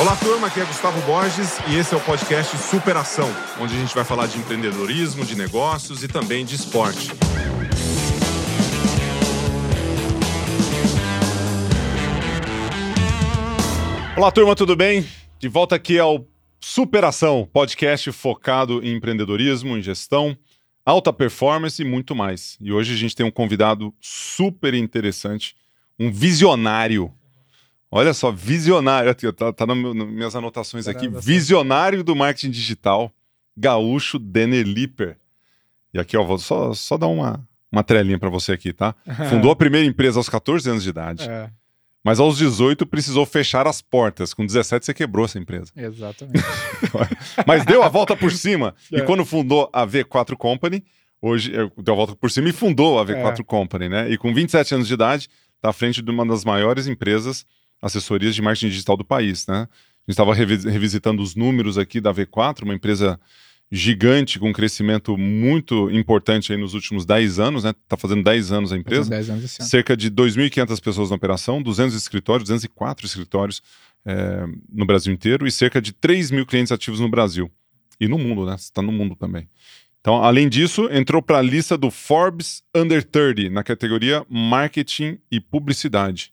Olá, turma, aqui é Gustavo Borges e esse é o podcast Superação, onde a gente vai falar de empreendedorismo, de negócios e também de esporte. Olá, turma, tudo bem? De volta aqui ao Superação, podcast focado em empreendedorismo, em gestão, alta performance e muito mais. E hoje a gente tem um convidado super interessante, um visionário. Olha só, visionário, tá, tá nas minhas anotações aqui, visionário do marketing digital, gaúcho Denner Lipper. E aqui, ó, vou só, só dar uma, uma trelinha para você aqui, tá? Fundou a primeira empresa aos 14 anos de idade. É. Mas aos 18 precisou fechar as portas. Com 17 você quebrou essa empresa. Exatamente. Mas deu a volta por cima. É. E quando fundou a V4 Company, hoje eh, deu a volta por cima e fundou a V4 é. Company, né? E com 27 anos de idade, está à frente de uma das maiores empresas assessorias de marketing digital do país, né? A gente estava revisitando os números aqui da V4, uma empresa gigante, com um crescimento muito importante aí nos últimos 10 anos, né? Tá fazendo 10 anos a empresa. 10 anos esse ano. Cerca de 2.500 pessoas na operação, 200 escritórios, 204 escritórios é, no Brasil inteiro e cerca de 3 mil clientes ativos no Brasil. E no mundo, né? Está no mundo também. Então, além disso, entrou para a lista do Forbes Under 30 na categoria Marketing e Publicidade.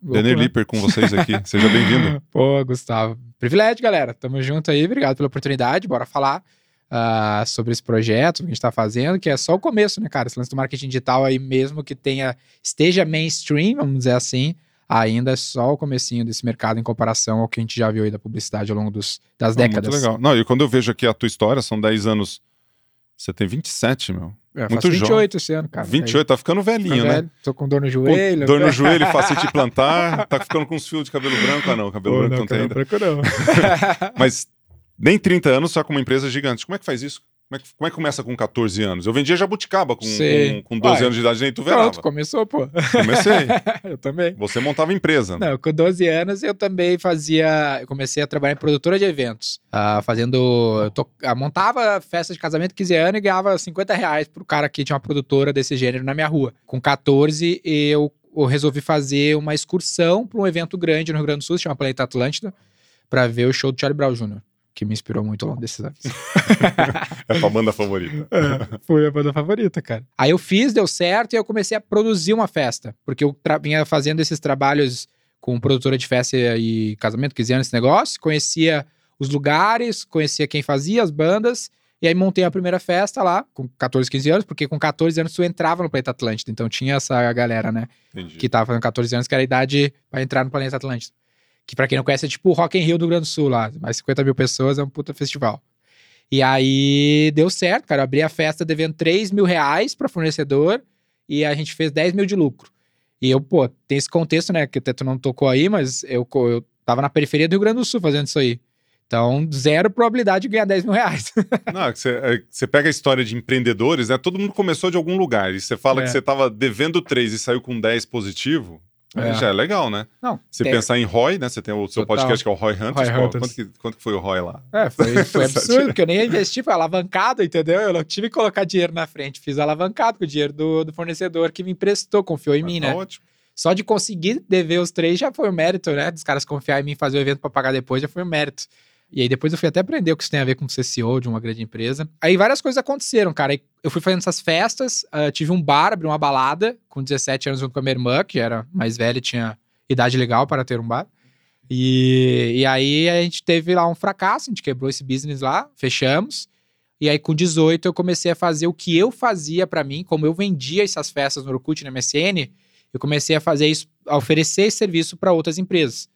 Daniel né? Lipper com vocês aqui. Seja bem-vindo. Pô, Gustavo. Privilégio, galera. Tamo junto aí. Obrigado pela oportunidade. Bora falar uh, sobre esse projeto que a gente está fazendo, que é só o começo, né, cara? Esse lance do marketing digital aí, mesmo que tenha, esteja mainstream, vamos dizer assim, ainda é só o comecinho desse mercado em comparação ao que a gente já viu aí da publicidade ao longo dos, das décadas. Muito legal. Não, e quando eu vejo aqui a tua história, são 10 anos. Você tem 27, meu. É, muito 28 jovem. esse ano, cara. 28, aí. tá ficando velhinho, né? Tô com dor no joelho. Com dor no joelho, facete plantar. Tá ficando com uns fios de cabelo branco. Ah, não, cabelo Pô, branco não, não tem ainda. Branco não. Mas nem 30 anos, só com uma empresa gigante. Como é que faz isso? Como é, que, como é que começa com 14 anos? Eu vendia jabuticaba com, com, com 12 Uai, anos de idade, nem tu verava. Pronto, começou, pô. Comecei. eu também. Você montava empresa. Né? Não, com 12 anos eu também fazia... Eu comecei a trabalhar em produtora de eventos. Uh, fazendo... Eu to, uh, montava festa de casamento 15 anos e ganhava 50 reais pro cara que tinha uma produtora desse gênero na minha rua. Com 14, eu, eu resolvi fazer uma excursão para um evento grande no Rio Grande do Sul, se chama Planeta Atlântida, para ver o show do Charlie Brown Jr que me inspirou muito ao longo desses anos. é tua banda favorita. É, foi a banda favorita, cara. Aí eu fiz, deu certo, e eu comecei a produzir uma festa. Porque eu vinha fazendo esses trabalhos com produtora de festa e casamento, 15 anos esse negócio, conhecia os lugares, conhecia quem fazia, as bandas, e aí montei a primeira festa lá, com 14, 15 anos, porque com 14 anos tu entrava no Planeta Atlântico, então tinha essa galera, né? Entendi. Que tava fazendo 14 anos, que era a idade para entrar no Planeta Atlântico que para quem não conhece é tipo o Rock in Rio do Rio Grande do Sul lá, mais 50 mil pessoas, é um puta festival. E aí deu certo, cara, eu abri a festa devendo 3 mil reais para fornecedor e a gente fez 10 mil de lucro. E eu, pô, tem esse contexto, né, que até tu não tocou aí, mas eu, eu tava na periferia do Rio Grande do Sul fazendo isso aí. Então, zero probabilidade de ganhar 10 mil reais. Não, você, é, você pega a história de empreendedores, né? Todo mundo começou de algum lugar. E você fala é. que você estava devendo 3 e saiu com 10 positivo. É. Já é legal, né? Não, Se tem... pensar em ROI, né? Você tem o seu Total. podcast que é o ROI Hunters. Roy Hunters. Quanto, que, quanto que foi o ROI lá? É, foi, foi absurdo, porque eu nem investi, foi alavancado, entendeu? Eu não tive que colocar dinheiro na frente, fiz alavancado com o dinheiro do, do fornecedor que me emprestou, confiou em ah, mim, tá né? Ótimo. Só de conseguir dever os três já foi um mérito, né? Dos caras confiar em mim fazer o evento para pagar depois já foi um mérito. E aí depois eu fui até aprender o que isso tem a ver com ser CEO de uma grande empresa. Aí várias coisas aconteceram, cara. Eu fui fazendo essas festas, uh, tive um bar, abri uma balada com 17 anos junto com a minha irmã, que era mais velha e tinha idade legal para ter um bar. E, e aí a gente teve lá um fracasso, a gente quebrou esse business lá, fechamos. E aí com 18 eu comecei a fazer o que eu fazia para mim, como eu vendia essas festas no Orkut, na MSN, eu comecei a fazer isso, a oferecer esse serviço para outras empresas.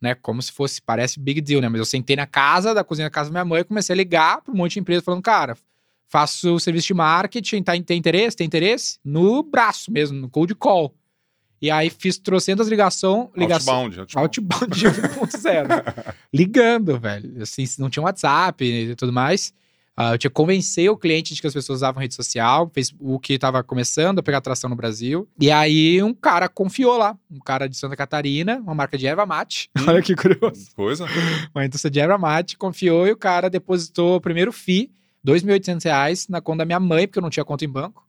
Né, como se fosse, parece big deal, né? Mas eu sentei na casa, da cozinha da casa da minha mãe, e comecei a ligar para um monte de empresa falando, cara, faço o serviço de marketing, tá, tem interesse? Tem interesse? No braço mesmo, no cold call. E aí fiz trocentas ligação, ligação. Outbound, outbound. Outbound 1.0. ligando, velho. Assim, não tinha WhatsApp e tudo mais. Uh, eu tinha que convencer o cliente de que as pessoas usavam rede social, Facebook estava começando a pegar atração no Brasil. E aí um cara confiou lá, um cara de Santa Catarina, uma marca de erva mate. Hum, Olha que curioso. Coisa. Uma indústria de erva mate, confiou e o cara depositou o primeiro FII, R$ 2.800 na conta da minha mãe, porque eu não tinha conta em banco.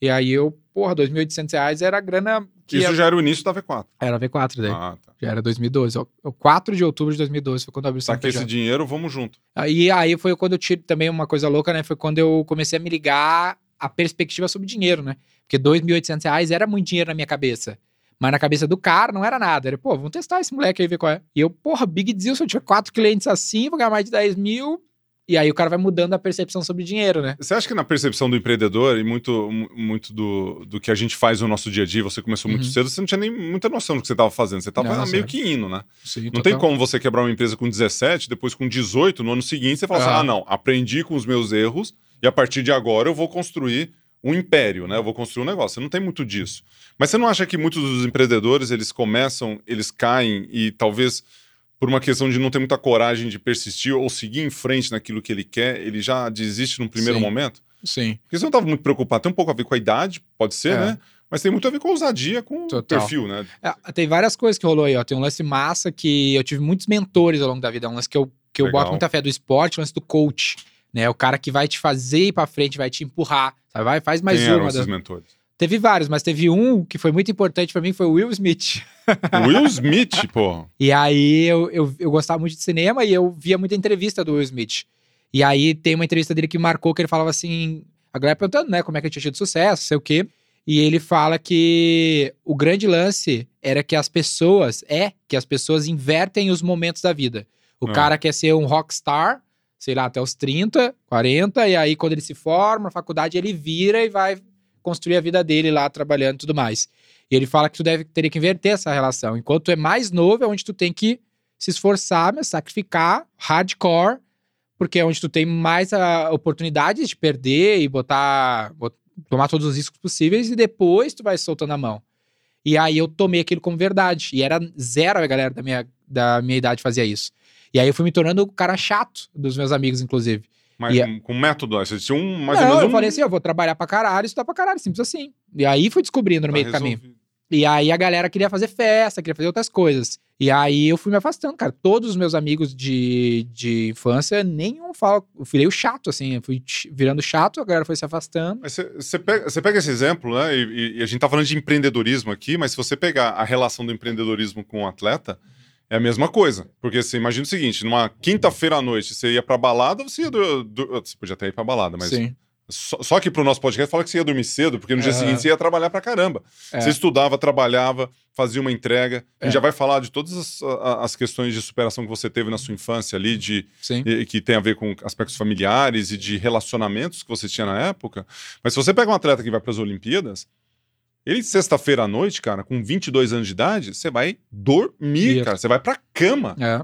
E aí eu, porra, R$ 2.800 era a grana que Isso ia- já era o início da V4. era V4 daí. Ah, tá. Já era 2012. O o 4 de outubro de 2012 foi quando eu abri o Saquei esse CNPJ. dinheiro, vamos junto. Aí, aí foi quando eu tive também uma coisa louca, né? Foi quando eu comecei a me ligar a perspectiva sobre dinheiro, né? Porque 2.800 reais era muito dinheiro na minha cabeça. Mas na cabeça do cara não era nada. Era, pô, vamos testar esse moleque aí, ver qual é. E eu, porra, big deal, se eu tiver quatro clientes assim, vou ganhar mais de 10 mil. E aí o cara vai mudando a percepção sobre dinheiro, né? Você acha que na percepção do empreendedor e muito, mu- muito do, do que a gente faz no nosso dia a dia, você começou muito Uhum. cedo, você não tinha nem muita noção do que você estava fazendo. Você estava meio que indo, né? Sim, Não tem como você quebrar uma empresa com 17, depois com 18, no ano seguinte você fala assim: Aham. ah, não, aprendi com os meus erros e a partir de agora eu vou construir um império, né? Eu vou construir um negócio. Você não tem muito disso. Mas você não acha que muitos dos empreendedores, eles começam, eles caem e talvez por uma questão de não ter muita coragem de persistir ou seguir em frente naquilo que ele quer, ele já desiste num primeiro Sim. momento? Sim. Porque você não estava muito preocupado. Tem um pouco a ver com a idade, pode ser, É. né? Mas tem muito a ver com a ousadia, com o perfil, né? É, tem várias coisas que rolou aí, ó. Tem um lance massa que eu tive muitos mentores ao longo da vida. É um lance que eu, que eu boto muita fé do esporte, o lance do coach. Né? O cara que vai te fazer ir pra frente, vai te empurrar. Sabe? Vai, faz mais Quem eram uma. esses das- mentores? Teve vários, mas teve um que foi muito importante pra mim, foi o Will Smith. Will Smith, pô. E aí eu, eu, eu gostava muito de cinema e eu via muita entrevista do Will Smith. E aí tem uma entrevista dele que marcou que ele falava assim, a galera perguntando, né, como é que ele tinha tido sucesso, sei o quê. E ele fala que o grande lance era que as pessoas, é que as pessoas invertem os momentos da vida. O Ah. cara quer ser um rockstar, sei lá, até os 30, 40, e aí quando ele se forma na faculdade, ele vira e vai construir a vida dele lá trabalhando e tudo mais. E ele fala que tu deve teria que inverter essa relação. Enquanto tu é mais novo, é onde tu tem que se esforçar, mas sacrificar hardcore, porque é onde tu tem mais a oportunidades de perder e botar, bot- tomar todos os riscos possíveis e depois tu vai soltando a mão. E aí eu tomei aquilo como verdade. E era zero a galera da minha, da minha idade fazia isso. E aí eu fui me tornando o cara chato dos meus amigos, inclusive. Mas E com, com método, você tinha um mais Não, ou menos eu um... falei assim, eu vou trabalhar pra caralho, estudar pra caralho, simples assim. E aí fui descobrindo no tá meio do caminho. E aí a galera queria fazer festa, queria fazer outras coisas. E aí eu fui me afastando, cara. Todos os meus amigos de, de infância, nenhum fala. Eu virei o chato, assim. Eu fui virando chato, a galera foi se afastando. Mas você- pega, pega esse exemplo, né? E, e- e a gente tá falando de empreendedorismo aqui, mas se você pegar a relação do empreendedorismo com o atleta, é a mesma coisa. Porque você imagina o seguinte: numa quinta-feira à noite, você ia pra balada, você ia. Do, do- você podia até ir pra balada, mas. Sim. Só, só que pro nosso podcast fala que você ia dormir cedo, porque no dia seguinte você ia trabalhar pra caramba. É. Você estudava, trabalhava, fazia uma entrega. A gente É. já vai falar de todas as, as questões de superação que você teve na sua infância ali, de e- que tem a ver com aspectos familiares e de relacionamentos que você tinha na época. Mas se você pega um atleta que vai para as Olimpíadas, ele sexta-feira à noite, cara, com 22 anos de idade, você vai dormir, Isso. cara, você vai pra cama. É.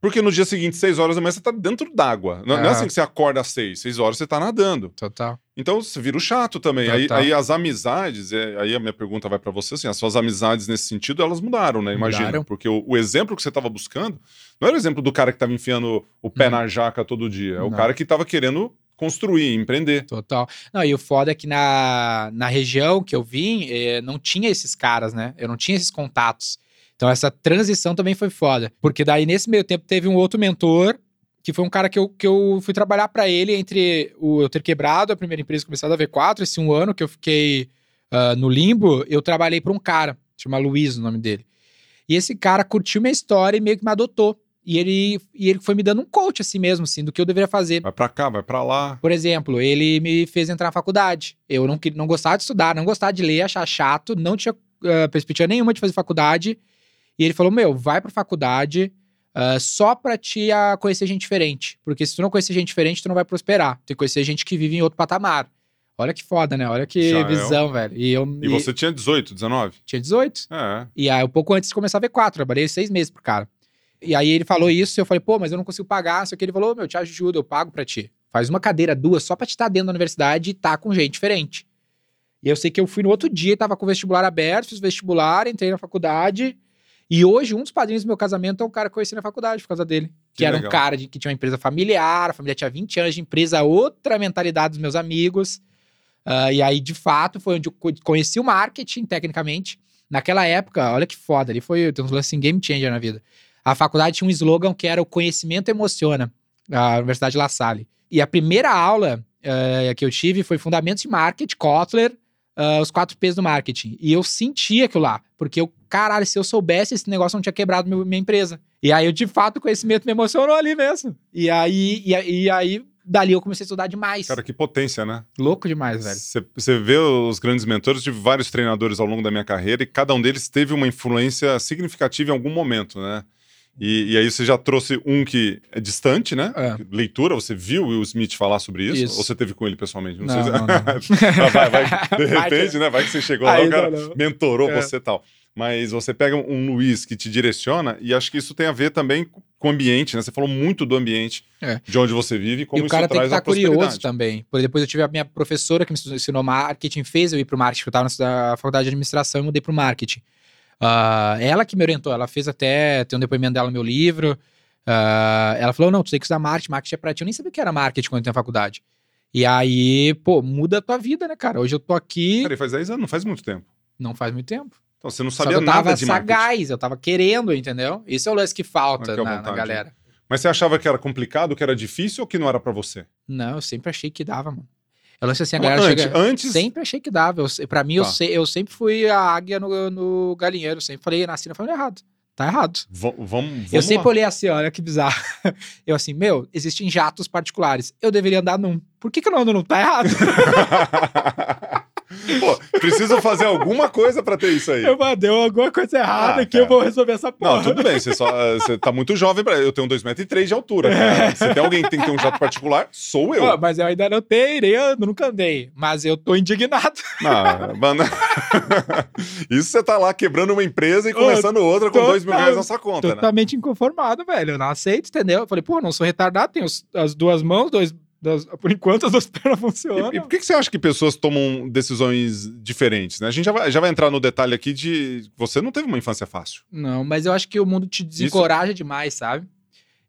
Porque no dia seguinte, 6 horas da manhã, você tá dentro d'água. Não, não é assim que você acorda às 6, 6 horas você tá nadando. Total. Então você vira o chato também. Aí, aí as amizades, é, aí a minha pergunta vai para você assim: as suas amizades nesse sentido, elas mudaram, né? Imagina. Mudaram. Porque o, o exemplo que você estava buscando não era o exemplo do cara que estava enfiando o pé Hum. na jaca todo dia. É o Não. cara que estava querendo construir, empreender. Total. Não, e o foda é que na, na região que eu vim, eh, não tinha esses caras, né? Eu não tinha esses contatos. Então essa transição também foi foda. Porque daí, nesse meio tempo, teve um outro mentor, que foi um cara que eu, que eu fui trabalhar pra ele entre o, eu ter quebrado a primeira empresa começado a V4, esse um ano que eu fiquei ah, no limbo, eu trabalhei pra um cara, chama Luiz o nome dele. E esse cara curtiu minha história e meio que me adotou. E ele, e ele foi me dando um coach assim mesmo, assim, do que eu deveria fazer. Vai pra cá, vai pra lá. Por exemplo, ele me fez entrar na faculdade. Eu não, não gostava de estudar, não gostava de ler, achar chato, não tinha ah, perspectiva nenhuma de fazer faculdade. E ele falou: Meu, vai pra faculdade ah, só pra te ah, conhecer gente diferente. Porque se tu não conhecer gente diferente, tu não vai prosperar. Tu tem que conhecer gente que vive em outro patamar. Olha que foda, né? Olha que Já é visão, velho. E eu E você tinha 18, 19? tinha 18. É. E aí, um pouco antes de começar a V4, trabalhei seis meses pro cara. E aí ele falou isso, e eu falei, pô, mas eu não consigo pagar. Só que ele falou, meu, te ajuda, eu pago pra ti. Faz uma cadeira, duas, só pra te estar dentro da universidade e tá com gente diferente. E eu sei que eu fui no outro dia, tava com o vestibular aberto, fiz vestibular, entrei na faculdade. E hoje, um dos padrinhos do meu casamento é um cara que eu conheci na faculdade por causa dele. Que, Que era legal. um cara de- que tinha uma empresa familiar, a família tinha 20 anos de empresa, outra mentalidade dos meus amigos. Ah, e aí, de fato, foi onde eu co- conheci o marketing, tecnicamente. Naquela época, olha que foda, ali foi tem uns lances assim, game changer na vida. A faculdade tinha um slogan que era o conhecimento emociona, a Universidade La Salle. E a primeira aula eh, que eu tive foi Fundamentos de Marketing, Kotler, ah, os quatro P's do marketing. E eu sentia aquilo lá. Porque eu, caralho, se eu soubesse, esse negócio não tinha quebrado meu- minha empresa. E aí, eu, de fato, o conhecimento me emocionou ali mesmo. E aí, e, e aí, dali eu comecei a estudar demais. Cara, que potência, né? Louco demais, velho. Você vê os grandes mentores, tive vários treinadores ao longo da minha carreira e cada um deles teve uma influência significativa em algum momento, né? E, e aí você já trouxe um que é distante, né? É. Leitura, você viu o Will Smith falar sobre isso? Isso. Ou você teve com ele pessoalmente? Não, sei se- não, não. vai, vai, de repente, né? Vai que você chegou lá, Aí o cara não, não. mentorou É. você e tal. Mas você pega um Luiz que te direciona e acho que isso tem a ver também com o ambiente, né? Você falou muito do ambiente É. de onde você vive e como e o isso cara tem que a estar curioso também. Por depois eu tive a minha professora que me ensinou marketing, fez eu ir pro marketing. Eu estava na faculdade de administração e mudei pro marketing. Ah, ela que me orientou, ela fez até, tem um depoimento dela no meu livro. Ah, ela falou: não, tu tem que estudar marketing, marketing é pra ti. Eu nem sabia o que era marketing quando eu tinha faculdade. E aí, pô, muda a tua vida, né, cara? Hoje eu tô aqui, Cara, e faz 10 anos, não faz muito tempo. não faz muito tempo. Então você não sabia eu tava nada de marketing. sagaz, eu tava querendo, entendeu? Esse é o lance que falta à na, na galera. Mas você achava que era complicado, que era difícil ou que não era pra você? Não, eu sempre achei que dava, mano. Eu lance assim, a galera antes, chega... antes Sempre achei que dava. Eu, pra mim, eu, Tá. se- eu sempre fui a águia no, no galinheiro. Sempre falei, nasci na família errado. Tá errado. vamos, vamos eu sempre lá. olhei assim, olha que bizarro. Eu assim, meu, existem jatos particulares. Eu deveria andar num. Por que, que eu não ando num? Tá errado. Pô, preciso fazer alguma coisa pra ter isso aí. eu mandei alguma coisa errada Ah, que eu cara. vou resolver essa porra. Não, tudo bem, você, só, você tá muito jovem pra. Eu tenho 2,3m de altura, cara. Se tem alguém que tem que ter um jato particular, sou eu. Pô, mas eu ainda não tenho, ando, nunca andei. Mas eu tô indignado. Não, mano. Isso você tá lá quebrando uma empresa e começando outra com total- dois mil reais na sua conta, né? Totalmente inconformado, velho. Eu não aceito, entendeu? Eu falei, pô, não sou retardado, tenho as duas mãos, dois. Das- por enquanto as duas pernas funcionam. E, e por que, que você acha que pessoas tomam decisões diferentes? Né? A gente já vai, já vai entrar no detalhe aqui de. Você não teve uma infância fácil. Não, mas eu acho que o mundo te desencoraja demais, sabe?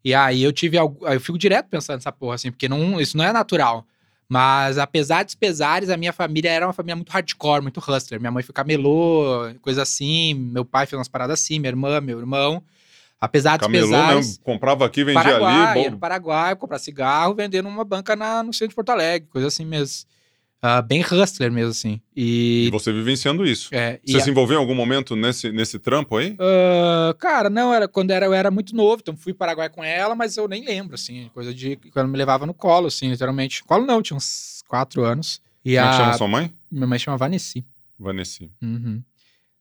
E aí eu tive algo. Eu fico direto pensando nessa porra, assim, porque não, isso não é natural. Mas apesar dos pesares, a minha família era uma família muito hardcore, muito hustler. Minha mãe foi camelô, coisa assim. Meu pai fez umas paradas assim, minha irmã, meu irmão. Apesar dos Camelô pesares. mesmo, comprava aqui, vendia Paraguai, ali. ia bom, no Paraguai, comprar cigarro, vendendo numa banca na, no centro de Porto Alegre, coisa assim mesmo. Ah, bem hustler mesmo, assim. E E. você vivenciando isso. é, Você a- se envolveu em algum momento nesse, nesse trampo aí? Ah, cara, não, era quando era, eu era muito novo, então fui para Paraguai com ela, mas eu nem lembro, assim, coisa de quando me levava no colo, assim, literalmente. Colo não, tinha uns quatro anos. E Como é a que chama sua mãe? minha mãe chama Vanessa. Vanessa. Uhum.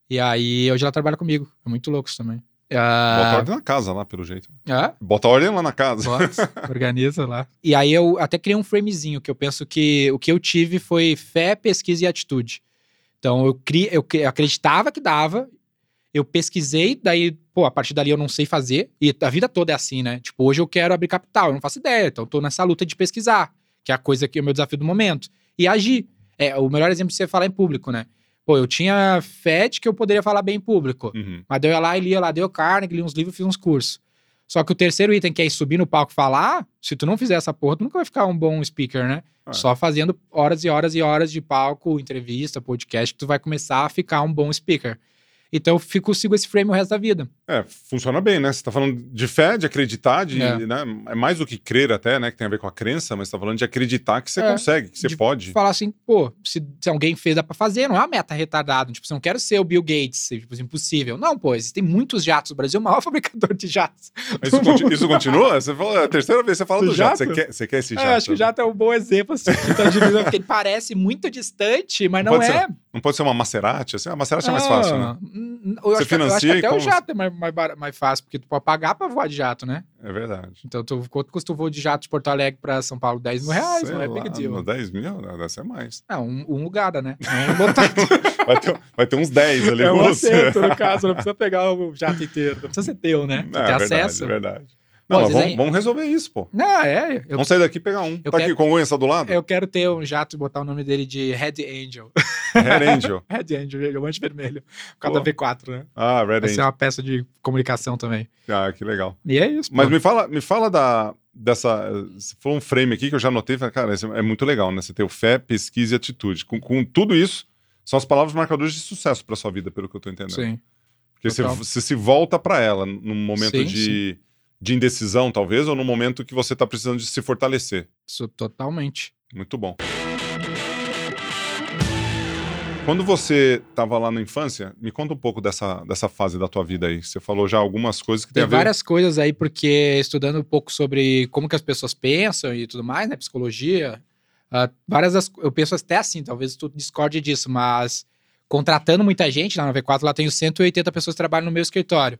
E aí hoje ela trabalha comigo. É muito louco isso também. Bota Ah, ordem na casa lá, pelo jeito. ah, Bota ordem lá na casa. Bota, organiza lá. E aí eu até criei um framezinho que eu penso que o que eu tive foi fé, pesquisa e atitude. Então eu, cri, eu, eu acreditava que dava, eu pesquisei, daí, pô, a partir dali eu não sei fazer. E a vida toda é assim, né? Tipo, hoje eu quero abrir capital, eu não faço ideia. Então eu tô nessa luta de pesquisar, que é a coisa que é o meu desafio do momento. E agir. É, o melhor exemplo de você falar em público, né? Pô, eu tinha fé de que eu poderia falar bem em público. Uhum. Mas eu ia lá e lia lá, deu Carnegie, li uns livros, fiz uns cursos. Só que o terceiro item, que é ir subir no palco e falar, se tu não fizer essa porra, tu nunca vai ficar um bom speaker, né? É. Só fazendo horas e horas e horas de palco, entrevista, podcast, que tu vai começar a ficar um bom speaker. Então eu fico, sigo esse frame o resto da vida. É, funciona bem, né? Você tá falando de fé, de acreditar, de, É. né? é mais do que crer até, né? Que tem a ver com a crença, mas você tá falando de acreditar que você É. consegue, que você De pode. Falar assim, pô, se, se alguém fez, dá pra fazer, não é uma meta retardada. Tipo, você não quero ser o Bill Gates, tipo, impossível. Não, pô, existem muitos jatos. O Brasil é o maior fabricador de jatos. Isso, conti- isso continua? Você fala, é a terceira vez que você fala Do do jato. jato? Você quer, você quer esse É, jato? acho que o jato é um bom exemplo, assim, tá dividindo, porque ele parece muito distante, mas não Pode é. Não pode ser uma Maserati? Assim? A Maserati é mais fácil, né? Eu, Você acho que, eu acho financia até o como- jato é mais, mais, mais fácil, porque tu pode pagar pra voar de jato, né? É verdade. Então, tu, quanto custa o voo de jato de Porto Alegre pra São Paulo? 10 mil reais, Sei não é lá, big deal. no 10 mil? Deve ser mais. Não, um, um lugar, né? Não um. Vai ter, vai ter uns 10 ali é um você. assento, no caso, não precisa pegar o jato inteiro. Não precisa ser teu, né? Tu É, verdade, acesso. é verdade. Pô, Não, mas vezes vamos, aí- vamos resolver isso, pô. Não, é. Eu, Vamos sair daqui e pegar um. eu tá quero- aqui, com o está do lado? eu quero ter um jato e botar o nome dele de Red Angel. Red Angel. Red Angel, diamante vermelho. Por causa Pô. da V4, né? Ah, Red Vai ser Angel. uma peça de comunicação também. Ah, que legal. E é isso. Mas pô. me fala, me fala da, dessa. Se for um frame aqui que eu já falei, cara, é muito legal, né? Você ter o fé, pesquisa e atitude. Com, com tudo isso, são as palavras marcadoras de sucesso para sua vida, pelo que eu tô entendendo. Sim. Porque você, você se volta para ela num momento Sim, de, de indecisão, talvez, ou num momento que você tá precisando de se fortalecer. Isso totalmente. Muito bom. Quando você estava lá na infância, me conta um pouco dessa, dessa fase da tua vida aí. Você falou já algumas coisas que tem, Tem a ver. várias coisas aí, porque estudando um pouco sobre como que as pessoas pensam e tudo mais, né? Psicologia. ah, várias das, eu penso até assim, talvez tu discorde disso, mas contratando muita gente lá na V4, lá tenho 180 pessoas que trabalham no meu escritório.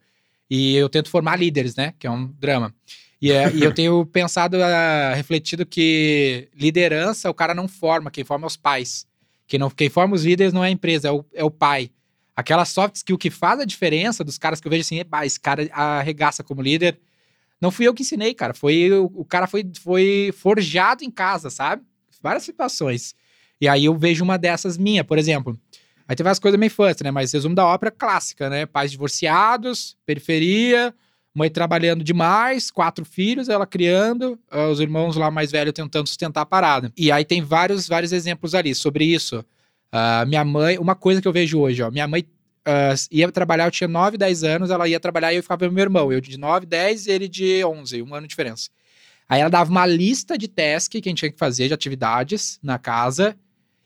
E eu tento formar líderes, né? Que é um drama. E, é- e eu tenho pensado, ah, refletido que liderança o cara não forma, quem forma é os pais. Quem, não, quem forma os líderes não é a empresa, é o, é o pai. Aquela soft skill que faz a diferença dos caras que eu vejo assim, "Eba, esse cara arregaça como líder. Não fui eu que ensinei, cara. Foi o, o cara foi, foi forjado em casa, sabe? Várias situações. E aí eu vejo uma dessas minha, por exemplo. Aí tem várias coisas meio infância, né? Mas resumo da ópera clássica, né? Pais divorciados, periferia, mãe trabalhando demais, quatro filhos, ela criando, ah, os irmãos lá mais velhos tentando sustentar a parada. E aí tem vários, vários exemplos ali sobre isso. Ah, minha mãe, uma coisa que eu vejo hoje, ó, minha mãe ah, ia trabalhar, eu tinha 9, 10 anos, ela ia trabalhar e eu ficava com meu irmão, eu de 9, 10 e ele de 11, um ano de diferença. Aí ela dava uma lista de task que a gente tinha que fazer, de atividades na casa,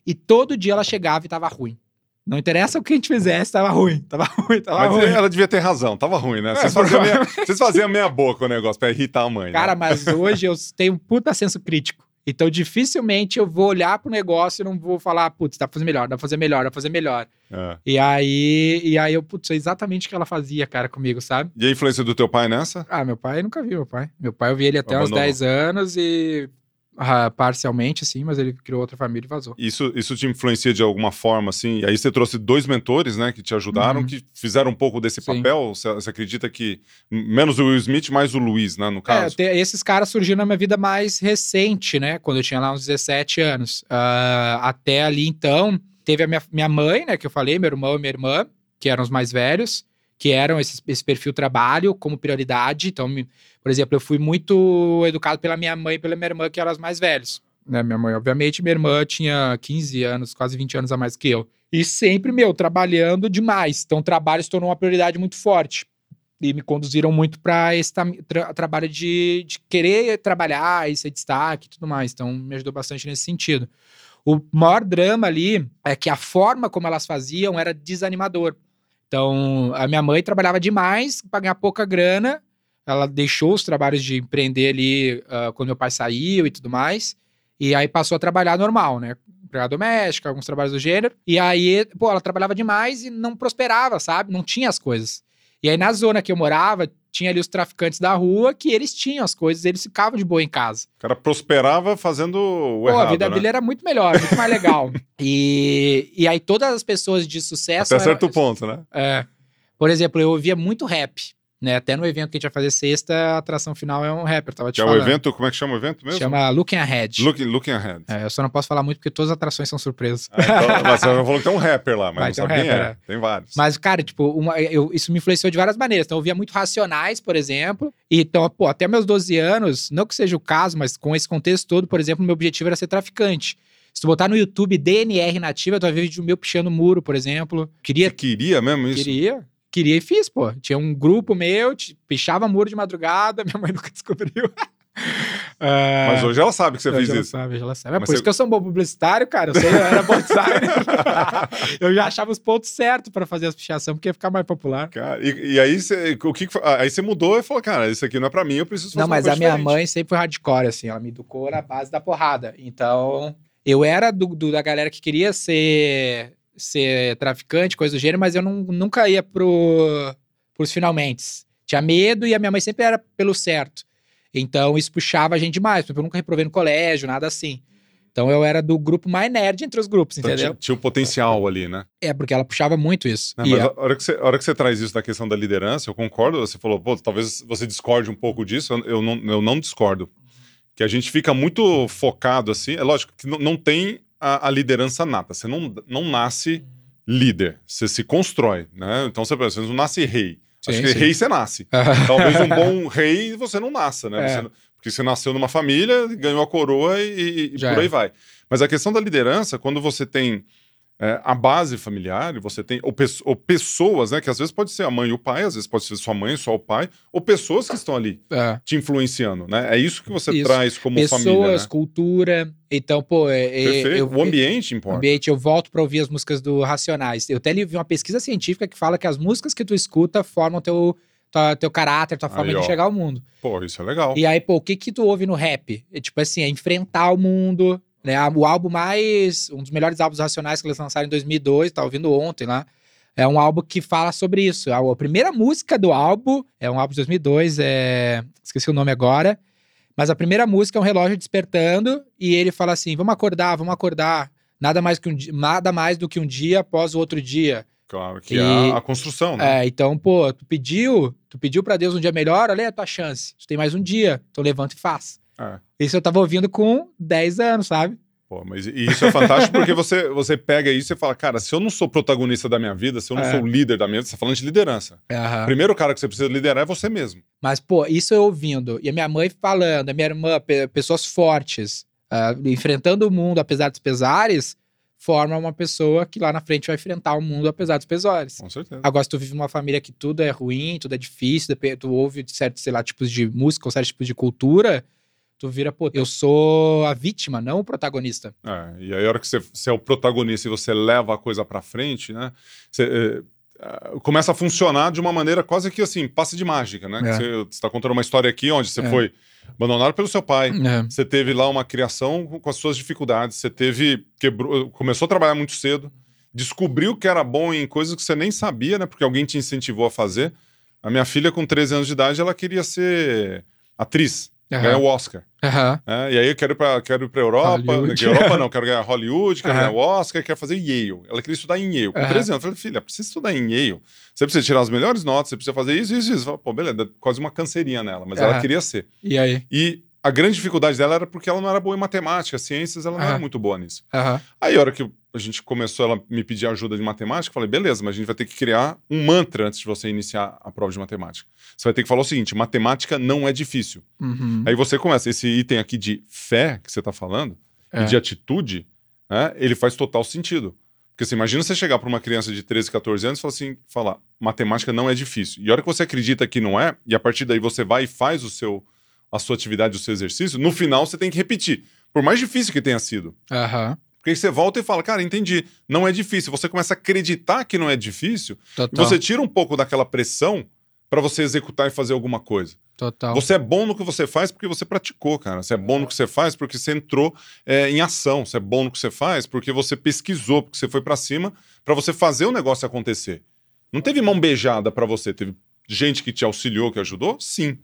e todo dia ela chegava e tava ruim. Não interessa o que a gente fizesse, tava ruim, tava ruim, tava Mas ruim. ela devia ter razão, tava ruim, né? É, Vocês faziam, meia, vocês faziam meia boca o negócio pra irritar a mãe. Cara, né? mas hoje eu tenho um puta senso crítico. Então, dificilmente eu vou olhar pro negócio e não vou falar, putz, dá pra fazer melhor, dá pra fazer melhor, dá pra fazer melhor. É. E aí, e aí eu, putz, é exatamente o que ela fazia, cara, comigo, sabe? E a influência do teu pai nessa? Ah, meu pai nunca vi meu pai. Meu pai eu vi ele até uns Abandonou. 10 anos e ah, parcialmente, sim, mas ele criou outra família e vazou. Isso, isso te influencia de alguma forma, assim? E aí você trouxe dois mentores, né, que te ajudaram, Uhum. que fizeram um pouco desse Sim. papel. Você, você acredita que menos o Will Smith, mais o Luiz, né, no É, caso? te- esses caras surgiram na minha vida mais recente, né? Quando eu tinha lá uns 17 anos. Ah, até ali, então, teve a minha, minha mãe, né? Que eu falei, meu irmão e minha irmã, que eram os mais velhos, que eram esse, esse perfil trabalho como prioridade. Então, me- por exemplo, eu fui muito educado pela minha mãe e pela minha irmã, que eram as mais velhos. Né? Minha mãe, obviamente, minha irmã tinha 15 anos, quase 20 anos a mais que eu. E sempre, meu, trabalhando demais. Então, o trabalho se tornou uma prioridade muito forte e me conduziram muito para esse tra- trabalho de, de querer trabalhar e ser destaque e tudo mais. Então, me ajudou bastante nesse sentido. O maior drama ali é que a forma como elas faziam era desanimador. Então, a minha mãe trabalhava demais para ganhar pouca grana. Ela deixou os trabalhos de empreender ali ah, quando meu pai saiu e tudo mais. E aí passou a trabalhar normal, né? Empregada doméstica, alguns trabalhos do gênero. E aí, pô, ela trabalhava demais e não prosperava, sabe? Não tinha as coisas. E aí, na zona que eu morava, tinha ali os traficantes da rua que eles tinham as coisas, eles ficavam de boa em casa. O cara prosperava fazendo o Pô, errado, a vida né? dele era muito melhor, muito mais legal. e, e aí, todas as pessoas de sucesso. Até eram- certo ponto, né? é. Por exemplo, eu ouvia muito rap. Né? Até no evento que a gente vai fazer sexta, a atração final é um rapper, tava te Que é o falando. evento, como é que chama o evento mesmo? Chama Looking Ahead. Looking, looking Ahead. É, eu só não posso falar muito porque todas as atrações são surpresas. Ah, então, mas você falou que tem um rapper lá, mas Vai não um sabe quem rapper, é. Tem vários. Mas, cara, tipo, uma- eu- isso me influenciou de várias maneiras. Então, eu via muito Racionais, por exemplo. Então, pô, até meus 12 anos, não que seja o caso, mas com esse contexto todo, por exemplo, meu objetivo era ser traficante. Se tu botar no YouTube DNR nativa, tu vai ver vídeo meu pichando muro, por exemplo. Queria Você queria mesmo isso? Queria. Queria e fiz, pô. Tinha um grupo meu, pichava muro de madrugada, minha mãe nunca descobriu. Ah, Mas hoje ela sabe que você fez isso. Sabe, hoje ela sabe. É Mas por você- isso que eu sou um bom publicitário, cara. Eu, sei, eu era bom designer. eu já achava os pontos certos pra fazer as pichações, porque ia ficar mais popular. Cara, e, e aí você, o que aí você mudou e falou, cara, isso aqui não é pra mim, eu preciso fazer Não, mas a minha diferente. mãe sempre foi hardcore, assim. Ela me educou na base da porrada. Então, eu era do, do- da galera que queria ser, ser traficante, coisa do gênero, mas eu não, nunca ia pro, pros finalmente. Tinha medo e a minha mãe sempre era pelo certo. Então, isso puxava a gente demais. Por exemplo, Eu nunca reprovei no colégio, nada assim. Então, eu era do grupo mais nerd entre os grupos, Então, entendeu? tinha, tinha o potencial ali, né? É, porque ela puxava muito isso. E mas é- a hora, que você, a hora que você traz isso da questão da liderança, eu concordo. Você falou, pô, talvez você discorde um pouco disso. eu- Eu não, eu não discordo. Que a gente fica muito focado assim. É lógico que não, não tem a, a liderança nata. Você não, não nasce líder. Você se constrói, né? Então você, você não nasce rei. Acho Sim, que sim. rei você nasce. Talvez um bom rei você não nasça, né? É. Você porque você nasceu numa família, ganhou a coroa e, e por aí é. vai. Mas a questão da liderança, quando você tem é, a base familiar, você tem, ou, ou pessoas, né, que às vezes pode ser a mãe e o pai, às vezes pode ser sua mãe, só o pai, ou pessoas que estão ali É. te influenciando, né? É isso que você Isso. traz como Pessoas, família, né? cultura. Então, pô, é, é- Perfeito. eu, o ambiente o importa. ambiente, eu volto pra ouvir as músicas do Racionais. Eu até li vi uma pesquisa científica que fala que as músicas que tu escuta formam teu, tua- teu caráter, tua forma Aí, de enxergar ao mundo. Pô, isso é legal. E aí, pô, o que que tu ouve no rap? É tipo assim, é enfrentar o mundo, né? O álbum mais... Um dos melhores álbuns racionais que eles lançaram em 2002, tá ouvindo ontem lá. É um álbum que fala sobre isso. A, primeira música do álbum, é um álbum de 2002, é... Esqueci o nome agora. Mas a primeira música é um relógio despertando e ele fala assim, vamos acordar, vamos acordar. Nada mais, que um, nada mais do que um dia após o outro dia. Claro, que E- é a, construção, né? É, então, pô, tu pediu, tu pediu pra Deus um dia melhor, olha aí a tua chance. Tu tem mais um dia, então levanta e faz. É. Isso eu tava ouvindo com 10 anos, sabe? Pô, mas isso é fantástico porque você, você pega isso e fala, cara, se eu não sou protagonista da minha vida, se eu não É. sou o líder da minha vida, você tá falando de liderança. O primeiro cara que você precisa liderar é você mesmo. Mas, pô, isso eu ouvindo, e a minha mãe falando, a minha irmã, pe- pessoas fortes, ah, enfrentando o mundo apesar dos pesares, forma uma pessoa que lá na frente vai enfrentar o mundo apesar dos pesares. Com certeza. Agora, se tu vive numa família que tudo é ruim, tudo é difícil, tu ouve certos, sei lá, tipos de música ou certos tipos de cultura, tu vira, pô, eu sou a vítima, não o protagonista. É, e aí, a hora que você, você é o protagonista e você leva a coisa pra frente, né? Você, é, ah, começa a funcionar de uma maneira quase que assim, passe de mágica, né? É. Você está contando uma história aqui onde você É. foi abandonado pelo seu pai. É. Você teve lá uma criação com, com as suas dificuldades. Você teve. Quebrou, começou a trabalhar muito cedo. Descobriu que era bom em coisas que você nem sabia, né? Porque alguém te incentivou a fazer. A minha filha, com 13 anos de idade, ela queria ser atriz. Aham. Ganhar o Oscar. Aham. É, e aí eu quero ir pra, quero ir pra Europa. Hollywood. Europa não, quero ganhar Hollywood, quero Aham. ganhar o Oscar, quero fazer Yale. Ela queria estudar em Yale. Com Aham. 13 anos. Eu falei, filha, precisa estudar em Yale. Você precisa tirar as melhores notas, você precisa fazer isso, isso, isso. Falei, Pô, beleza, quase uma cancerinha nela, mas ela queria ser. E aí? E a grande dificuldade dela era porque ela não era boa em matemática, ciências, ela não era Aham. muito boa nisso. Aham. Aí, a hora que a gente começou, ela me pedir ajuda de matemática, eu falei, beleza, mas a gente vai ter que criar um mantra antes de você iniciar a prova de matemática. Você vai ter que falar o seguinte: matemática não é difícil. Uhum. Aí você começa, esse item aqui de fé que você está falando, É. e de atitude, né, ele faz total sentido. Porque você imagina você chegar para uma criança de 13, 14 anos e falar assim, falar, matemática não é difícil. E a hora que você acredita que não é, e a partir daí você vai e faz o seu, a sua atividade, o seu exercício, no final você tem que repetir. Por mais difícil que tenha sido. Aham. Porque aí você volta e fala, cara, entendi, não é difícil. Você começa a acreditar que não é difícil, e Total. você tira um pouco daquela pressão para você executar e fazer alguma coisa. Total. Você é bom no que você faz porque você praticou, cara. Você é bom no que você faz porque você entrou é, em ação. Você é bom no que você faz porque você pesquisou, porque você foi pra cima para você fazer o negócio acontecer. Não teve mão beijada pra você. Teve gente que te auxiliou, que ajudou? Sim.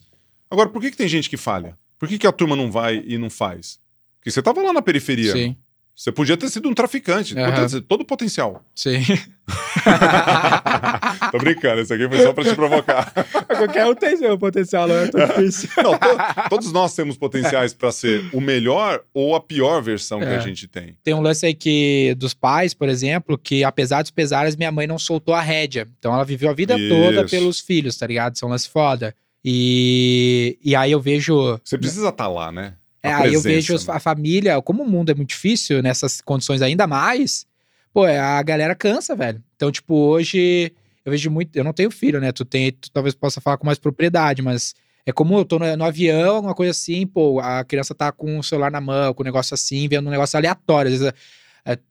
Agora, por que, que tem gente que falha? Por que, que a turma não vai e não faz? Porque você tava lá na periferia. Sim. Você podia ter sido um traficante. Ter todo o potencial. Sim. Tô brincando, isso aqui foi só pra te provocar. Qualquer um tem seu potencial, não é tão difícil. Não, to- todos nós temos potenciais pra ser o melhor ou a pior versão que É. a gente tem. Tem um lance aí que, dos pais, por exemplo, que apesar dos pesares, minha mãe não soltou a rédea. Então ela viveu a vida Isso. toda pelos filhos, tá ligado? Isso é um lance foda. E, e aí eu vejo. Você precisa estar lá, né? A É, aí eu presença, vejo né? a família, como o mundo é muito difícil nessas condições ainda mais, pô, é, a galera cansa, velho. Então, tipo, hoje eu vejo muito. Eu não tenho filho, né? Tu tem, tu talvez possa falar com mais propriedade, mas é como eu tô no, no avião, uma coisa assim, pô, a criança tá com o celular na mão, com um negócio assim, vendo um negócio aleatório. Às vezes, é,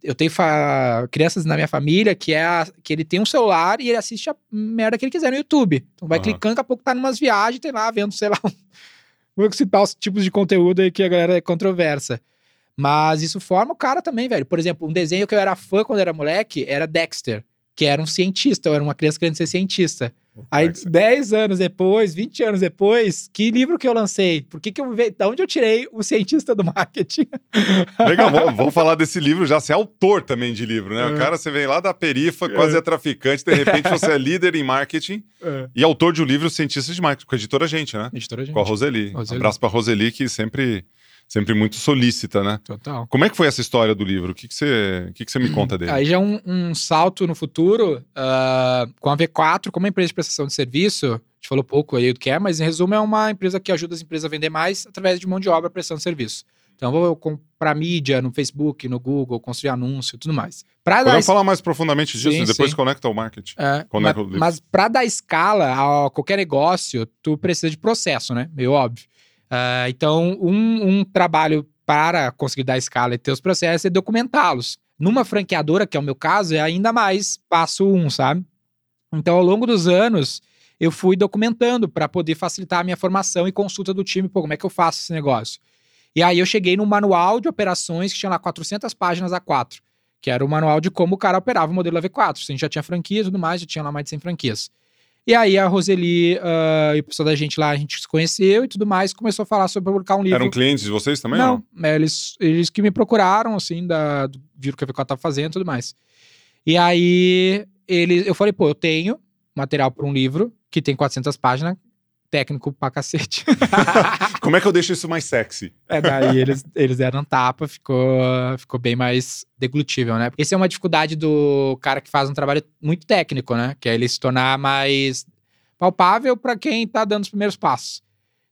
eu tenho fa- crianças na minha família que é a- que ele tem um celular e ele assiste a merda que ele quiser no YouTube. Então vai Aham. clicando, daqui a pouco tá numas viagens, tem lá vendo, sei lá, Vou citar os tipos de conteúdo aí que a galera é controversa. Mas isso forma o cara também, velho. Por exemplo, um desenho que eu era fã quando era moleque era Dexter, que era um cientista, eu era uma criança querendo ser cientista. Aí, Dexter. 10 anos depois, 20 anos depois, que livro que eu lancei? Por que que eu. Da onde eu tirei o cientista do marketing? Legal, vamos, falar desse livro já. Você é autor também de livro, né? O É. cara, você vem lá da perifa, quase é traficante, de repente você é líder em marketing e autor de um livro Cientistas de Marketing, com a editora Gente, né? Editora gente. Com a Roseli. Roseli. Abraço pra Roseli, que sempre, sempre muito solícita, né? Total. Como é que foi essa história do livro? O que, que, você, o que, que você me conta dele? Aí já é um, um salto no futuro ah, com a V4, como empresa de prestação de serviço. A gente falou pouco aí do que é, mas em resumo é uma empresa que ajuda as empresas a vender mais através de mão de obra prestando serviço. Então, eu vou comprar mídia no Facebook, no Google, construir anúncio, tudo mais. Pra Podemos es- falar mais profundamente disso Sim, e depois sim. conecta ao marketing. É, Conecta mas, o mas para dar escala a qualquer negócio, tu precisa de processo, né? Meio óbvio. Ah, então, um, um trabalho para conseguir dar escala e ter os processos é documentá-los. Numa franqueadora, que é o meu caso, é ainda mais passo um, sabe? Então, ao longo dos anos, eu fui documentando para poder facilitar a minha formação e consulta do time, pô, como é que eu faço esse negócio? E aí eu cheguei num manual de operações que tinha lá 400 páginas A4, que era o manual de como o cara operava o modelo AV4. A gente já tinha franquia e tudo mais, já tinha lá mais de 100 franquias. E aí a Roseli ah, e o pessoal da gente lá, a gente se conheceu e tudo mais, começou a falar sobre publicar um livro. Eram clientes de vocês também? Não, é, eles, eles que me procuraram, assim, da, viram o que a V4 tava fazendo e tudo mais. E aí, ele, eu falei, pô, eu tenho material para um livro que tem 400 páginas, técnico pra cacete. Como é que eu deixo isso mais sexy? é, daí eles, eles deram tapa, ficou, ficou bem mais deglutível, né? Essa é uma dificuldade do cara que faz um trabalho muito técnico, né? Que é ele se tornar mais palpável para quem tá dando os primeiros passos.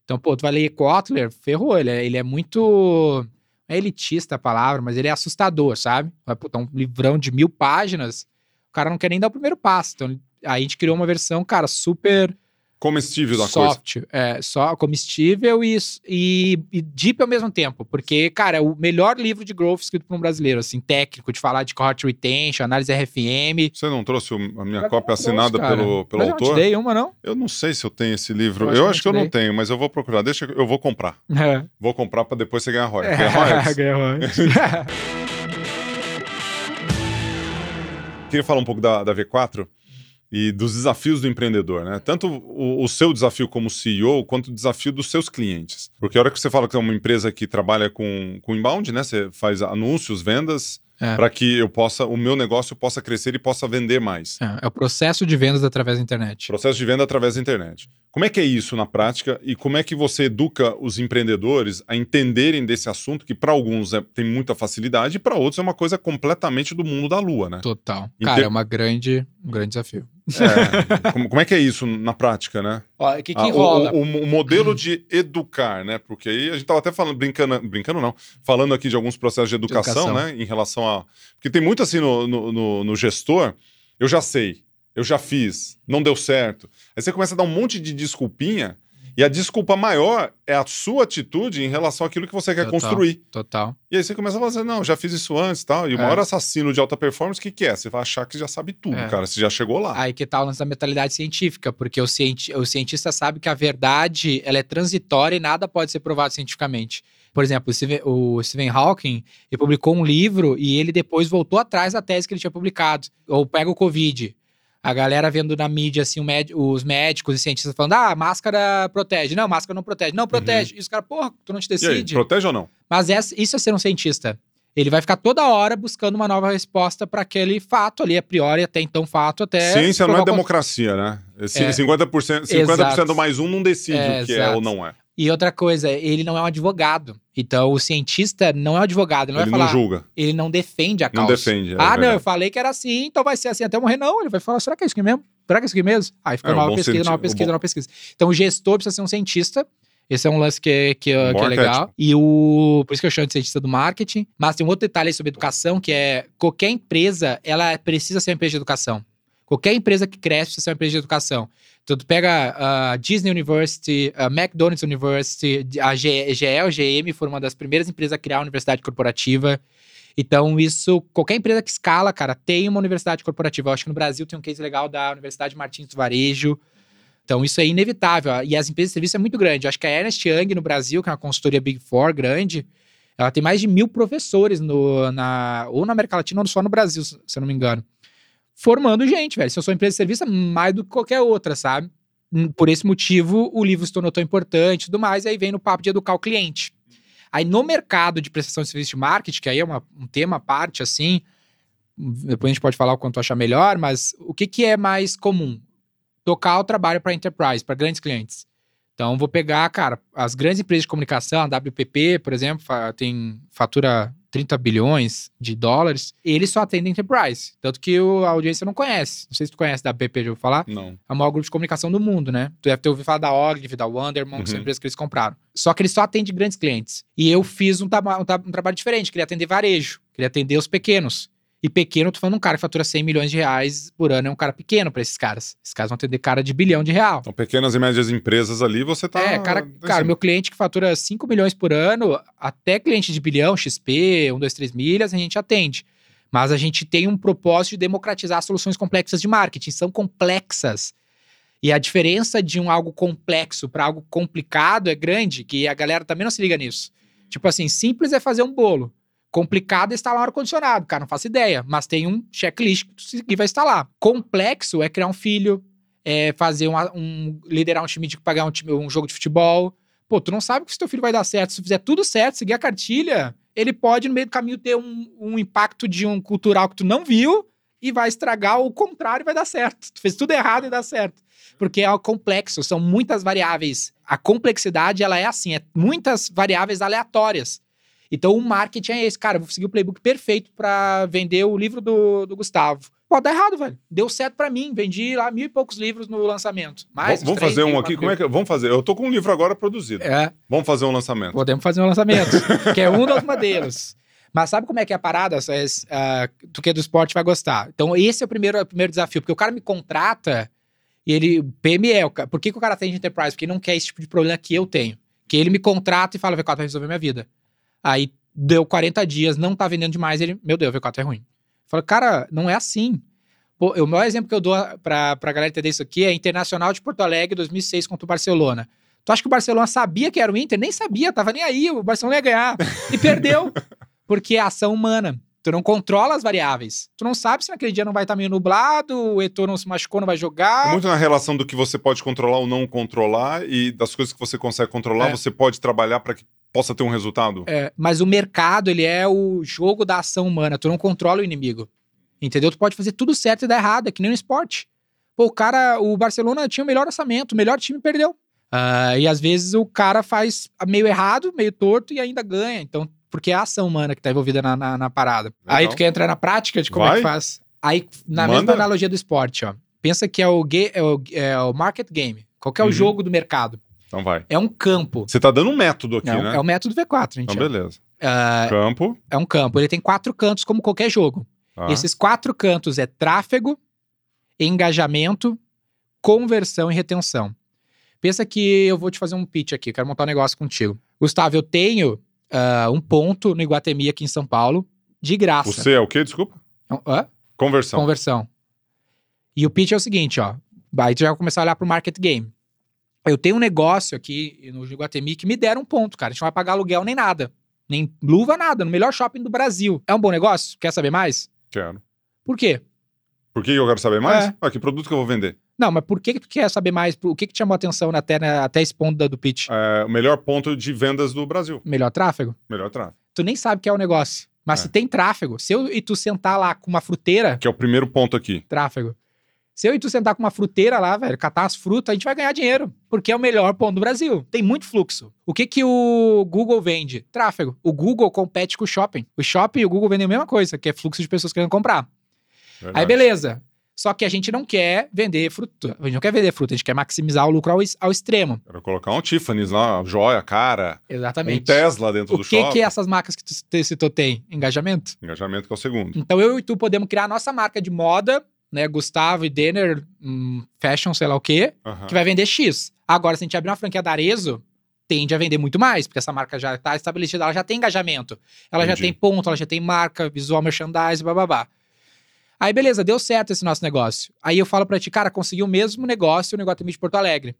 Então, pô, tu vai ler Kotler, ferrou, ele é, ele é muito. É elitista a palavra, mas ele é assustador, sabe? Vai, puta, um livrão de mil páginas, o cara não quer nem dar o primeiro passo. Então, aí a gente criou uma versão, cara, super Comestível da coisa. soft, é, só comestível e, e, e deep ao mesmo tempo. Porque, cara, é o melhor livro de growth escrito por um brasileiro, assim, técnico, de falar de cohort retention, análise RFM. Você não trouxe a minha eu cópia trouxe, assinada pelo, pelo Mas eu não te autor? dei uma, não? Eu não sei se eu tenho esse livro. Eu Eu acho que eu não te tenho, mas eu vou procurar. Deixa eu vou comprar. É. Vou comprar pra depois você ganhar royalties. Ganhar royalties? Ganhou royalties. Queria falar um pouco da, da V4 e dos desafios do empreendedor, né? Tanto o, o seu desafio como CEO, quanto o desafio dos seus clientes. Porque a hora que você fala que é uma empresa que trabalha com, com inbound, né? Você faz anúncios, vendas, É. para que eu possa, o meu negócio possa crescer e possa vender mais. É, é o processo de vendas através da internet. Processo de venda através da internet. Como é que é isso na prática e como é que você educa os empreendedores a entenderem desse assunto que para alguns é- tem muita facilidade e para outros é uma coisa completamente do mundo da lua, né? Total. Cara, é uma grande, um grande desafio. É, como, como é que é isso na prática, né? Ó, o que, que Ah, o- enrola? o, o modelo de educar, né? Porque aí a gente tava até falando, brincando, brincando não, falando aqui de alguns processos de educação, educação. né? Em relação a. Porque tem muito assim no, no, no- no gestor, eu já sei, eu já fiz, não deu certo. Aí você começa a dar um monte de desculpinha, e a desculpa maior é a sua atitude em relação àquilo que você quer Total. construir. Total. E aí você começa a falar assim, não, já fiz isso antes e tal. E o É. maior assassino de alta performance, o que, que é? Você vai achar que já sabe tudo, É. cara. Você já chegou lá. Aí que tá o lance da mentalidade científica, porque o, cienti o cientista sabe que a verdade ela é transitória e nada pode ser provado cientificamente. Por exemplo, o Stephen, o Stephen Hawking ele publicou um livro e ele depois voltou atrás da tese que ele tinha publicado. Ou pega o Covid. A galera vendo na mídia, assim, o médi- os médicos e cientistas falando: ah, máscara protege. Não, máscara não protege. Não, protege. E os caras, porra, tu não te Uhum. E aí, decide. protege ou não? Mas essa- isso é ser um cientista. Ele vai ficar toda hora buscando uma nova resposta para aquele fato ali, a priori, até então fato, até. Ciência não é democracia, né? É. 50%, 50 Exato. mais um não decide É, o que é exato. ou não é. E outra coisa, ele não é um advogado. Então, o cientista não é um advogado. Ele não Ele vai não falar. julga, ele não defende a não causa. defende. é ah, não, eu falei que era assim, então vai ser assim até eu morrer. Não, ele vai falar, será que é isso aqui mesmo? Será que é isso aqui mesmo? Aí fica É, um nova bom pesquisa, cienti- nova um pesquisa, bom- nova pesquisa. Então, o gestor precisa ser um cientista. Esse é um lance que, que, Um que é legal. E o. Por isso que eu chamo de cientista do marketing. Mas tem um outro detalhe aí sobre educação, que é qualquer empresa, ela precisa ser uma empresa de educação. Qualquer empresa que cresce precisa ser uma empresa de educação. Então, tu pega a Disney University, a McDonald's University, a GE GM foram uma das primeiras empresas a criar a universidade corporativa. Então, isso, qualquer empresa que escala, cara, tem uma universidade corporativa. Eu acho que no Brasil tem um case legal da Universidade Martins do Varejo. Então, isso é inevitável. E as empresas de serviço é muito grande. Eu acho que a Ernest Young no Brasil, que é uma consultoria Big Four grande, ela tem mais de mil professores no, na, ou na América Latina ou só no Brasil, se eu não me engano. Formando gente, velho. Se eu sou empresa de serviço, é mais do que qualquer outra, sabe? Hum, Por esse motivo, o livro se tornou tão importante e tudo mais. E aí vem no papo de educar o cliente. Aí no mercado de prestação de serviço de marketing, que aí é uma- um tema à parte, assim, depois a gente pode falar o quanto achar melhor, mas o que, que é mais comum? Tocar o trabalho para enterprise, para grandes clientes. Então, vou pegar, cara, as grandes empresas de comunicação, a WPP, por exemplo, tem fatura 30 bilhões de dólares, eles só atendem enterprise. Tanto que o- a audiência não conhece. Não sei se tu conhece da BP, já ouviu falar? Não. É o maior grupo de comunicação do mundo, né? Tu deve ter ouvido falar da Ogilvy, da Wonderman, que são Uhum. empresas que eles compraram. Só que eles só atendem grandes clientes. E eu fiz um, um um trabalho diferente, queria atender varejo, queria atender os pequenos. E pequeno, eu tô falando um cara que fatura 100 milhões de reais por ano, é um cara pequeno pra esses caras. Esses caras vão atender cara de bilhão de real. Então, pequenas e médias empresas ali, você tá. É, cara, cara, meu cliente que fatura 5 milhões por ano, até cliente de bilhão, XP, 1, 2, 3 milhas, a gente atende. Mas a gente tem um propósito de democratizar soluções complexas de marketing. São complexas. E a diferença de um algo complexo para algo complicado é grande, que a galera também não se liga nisso. Tipo assim, simples é fazer um bolo. Complicado é instalar um ar-condicionado. Cara, não faço ideia. Mas tem um checklist que tu vai instalar. Complexo é criar um filho, é fazer um, um- liderar um time de pagar um, time- um jogo de futebol. Pô, tu não sabe que se teu filho vai dar certo. Se fizer tudo certo, seguir a cartilha, ele pode, no meio do caminho, ter um, um impacto de um cultural que tu não viu e vai estragar o contrário vai dar certo. Tu fez tudo errado e dá certo. Porque é complexo, são muitas variáveis. A complexidade, ela é assim, é muitas variáveis aleatórias. Então, o marketing é esse. Cara, eu vou seguir o playbook perfeito pra vender o livro do, do Gustavo. Pode dar errado, velho. Deu certo pra mim. Vendi lá mil e poucos livros no lançamento. Mais, vamos fazer um aqui. Como é que. Vamos fazer. Eu tô com um livro agora produzido. É, Vamos fazer um lançamento. podemos fazer um lançamento. que é um dos modelos. Mas sabe como é que é a parada? Ah, tu que é do esporte vai gostar. Então, esse é o primeiro, o primeiro desafio. Porque o cara me contrata e ele... PME, por que, que o cara tem de enterprise? Porque ele não quer esse tipo de problema que eu tenho. Que ele me contrata e fala, V4 vai resolver minha vida. Aí deu 40 dias, não tá vendendo demais. Ele, meu Deus, V4 é ruim. Falo, cara, não é assim. Pô, o maior exemplo que eu dou pra, pra galera entender isso aqui é Internacional de Porto Alegre 2006 contra o Barcelona. Tu acha que o Barcelona sabia que era o Inter? Nem sabia, tava nem aí. O Barcelona ia ganhar. E perdeu. Porque é ação humana. Tu não controla as variáveis. Tu não sabe se naquele dia não vai estar meio nublado, o Etor não se machucou, não vai É jogar. muito na relação do que você pode controlar ou não controlar e das coisas que você consegue controlar, É. você pode trabalhar para que possa ter um resultado. É, mas o mercado, ele é o jogo da ação humana. Tu não controla o inimigo. Entendeu? Tu pode fazer tudo certo e dar errado, é que nem no esporte. Pô, o cara, o Barcelona tinha o melhor orçamento, o melhor time perdeu. Ah, e às vezes o cara faz meio errado, meio torto e ainda ganha. Então, porque é a ação humana que tá envolvida na, na, na parada. Aí tu quer entrar na prática de como é Vai. que faz? Aí, na Manda. mesma analogia do esporte, ó. Pensa que é o, é o, é o market game. Qual que é o Uhum. jogo do mercado? Então vai. É um campo. Você tá dando um método aqui, É, né? é o método V4, gente. Então, beleza. Ah, Campo. é um campo. Ele tem quatro cantos, como qualquer jogo. tá. Esses quatro cantos é tráfego, engajamento, conversão e retenção. Pensa que eu vou te fazer um pitch aqui, quero montar um negócio contigo. Gustavo, eu tenho ah, um ponto no Iguatemi aqui em São Paulo, de graça. Você é o quê? Desculpa? Hã? Conversão. Conversão. E o pitch é o seguinte, ó. Aí tu já vai começar a olhar pro market game. Eu tenho um negócio aqui no Iguatemi que me deram um ponto, cara. A gente não vai pagar aluguel nem nada. Nem luva, nada. No melhor shopping do Brasil. É um bom negócio? Quer saber mais? Quero. Por quê? Por que eu quero saber mais? É. Ah, que produto que eu vou vender? Não, mas por que, que tu quer saber mais? O que, que te chamou a atenção até, na- até esse ponto da- do pitch? É, o melhor ponto de vendas do Brasil. Melhor tráfego? Melhor tráfego. Tu nem sabe o que é o negócio. Mas É. se tem tráfego, se eu e tu sentar lá com uma fruteira, Que é o primeiro ponto aqui. tráfego. Se eu e tu sentar com uma fruteira lá, velho, catar as frutas, a gente vai ganhar dinheiro. Porque é o melhor ponto do Brasil. Tem muito fluxo. O que que o Google vende? Tráfego. O Google compete com o shopping. O shopping e o Google vendem a mesma coisa, que é fluxo de pessoas querendo comprar. Verdade. Aí beleza. Só que a gente não quer vender fruta. A gente não quer vender fruta, a gente quer maximizar o lucro ao, ao extremo. Quero colocar um Tiffany's lá, joia, cara. Exatamente. Um Tesla dentro o do que, shopping. que essas marcas que tu citou têm? Engajamento? Engajamento que é o segundo. Então eu e tu podemos criar a nossa marca de moda, né? Gustavo e Denner, hum, fashion, sei lá o quê, que vai vender X. Agora, se a gente abrir uma franquia da Arezo, tende a vender muito mais, porque essa marca já está estabelecida, ela já tem engajamento. Ela já Entendi. tem ponto, ela já tem marca, visual merchandising, bababá. Aí, beleza, deu certo esse nosso negócio. Aí eu falo pra ti, cara, consegui o mesmo negócio no Iguatemi de Porto Alegre.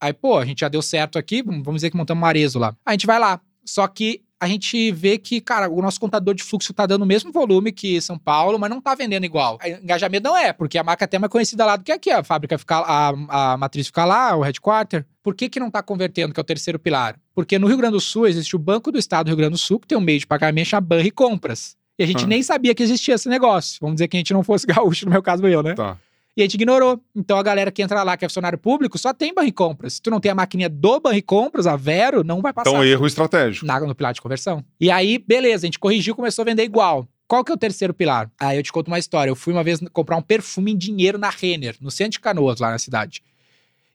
Aí, pô, a gente já deu certo aqui, vamos dizer que montamos um Arezo lá. A gente vai lá. Só que a gente vê que, cara, o nosso contador de fluxo tá dando o mesmo volume que São Paulo, mas não tá vendendo igual. Engajamento não é, porque a marca até é mais conhecida lá do que aqui. A fábrica fica a, a matriz fica lá, o headquarter. Por que que não tá convertendo, que é o terceiro pilar? Porque no Rio Grande do Sul existe o Banco do Estado do Rio Grande do Sul, que tem um meio de pagamento chamado Banri Compras. E a gente Ah. nem sabia que existia esse negócio. Vamos dizer que a gente não fosse gaúcho, no meu caso eu, né? Tá. E a gente ignorou. Então a galera que entra lá, que é funcionário público, só tem barra e compras. Se tu não tem a maquininha do barra e compras, a Vero, não vai passar. Então, erro estratégico. Na, no pilar de conversão. E aí, beleza, a gente corrigiu, começou a vender igual. Qual que é o terceiro pilar? Aí eu te conto uma história. Eu fui uma vez comprar um perfume em dinheiro na Renner, no centro de Canoas, lá na cidade.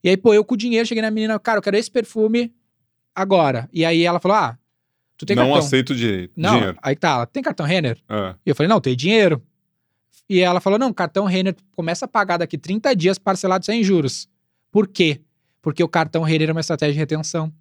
E aí, pô, eu com o dinheiro, cheguei na menina, cara, eu quero esse perfume agora. E aí ela falou, ah, tu tem não cartão. aceito direito. Não, dinheiro. aí tá, ela tem cartão Renner? É. E eu falei, não, tem dinheiro. E ela falou, não, cartão Renner começa a pagar daqui 30 dias parcelado sem juros. Por quê? Porque o cartão Renner é uma estratégia de retenção.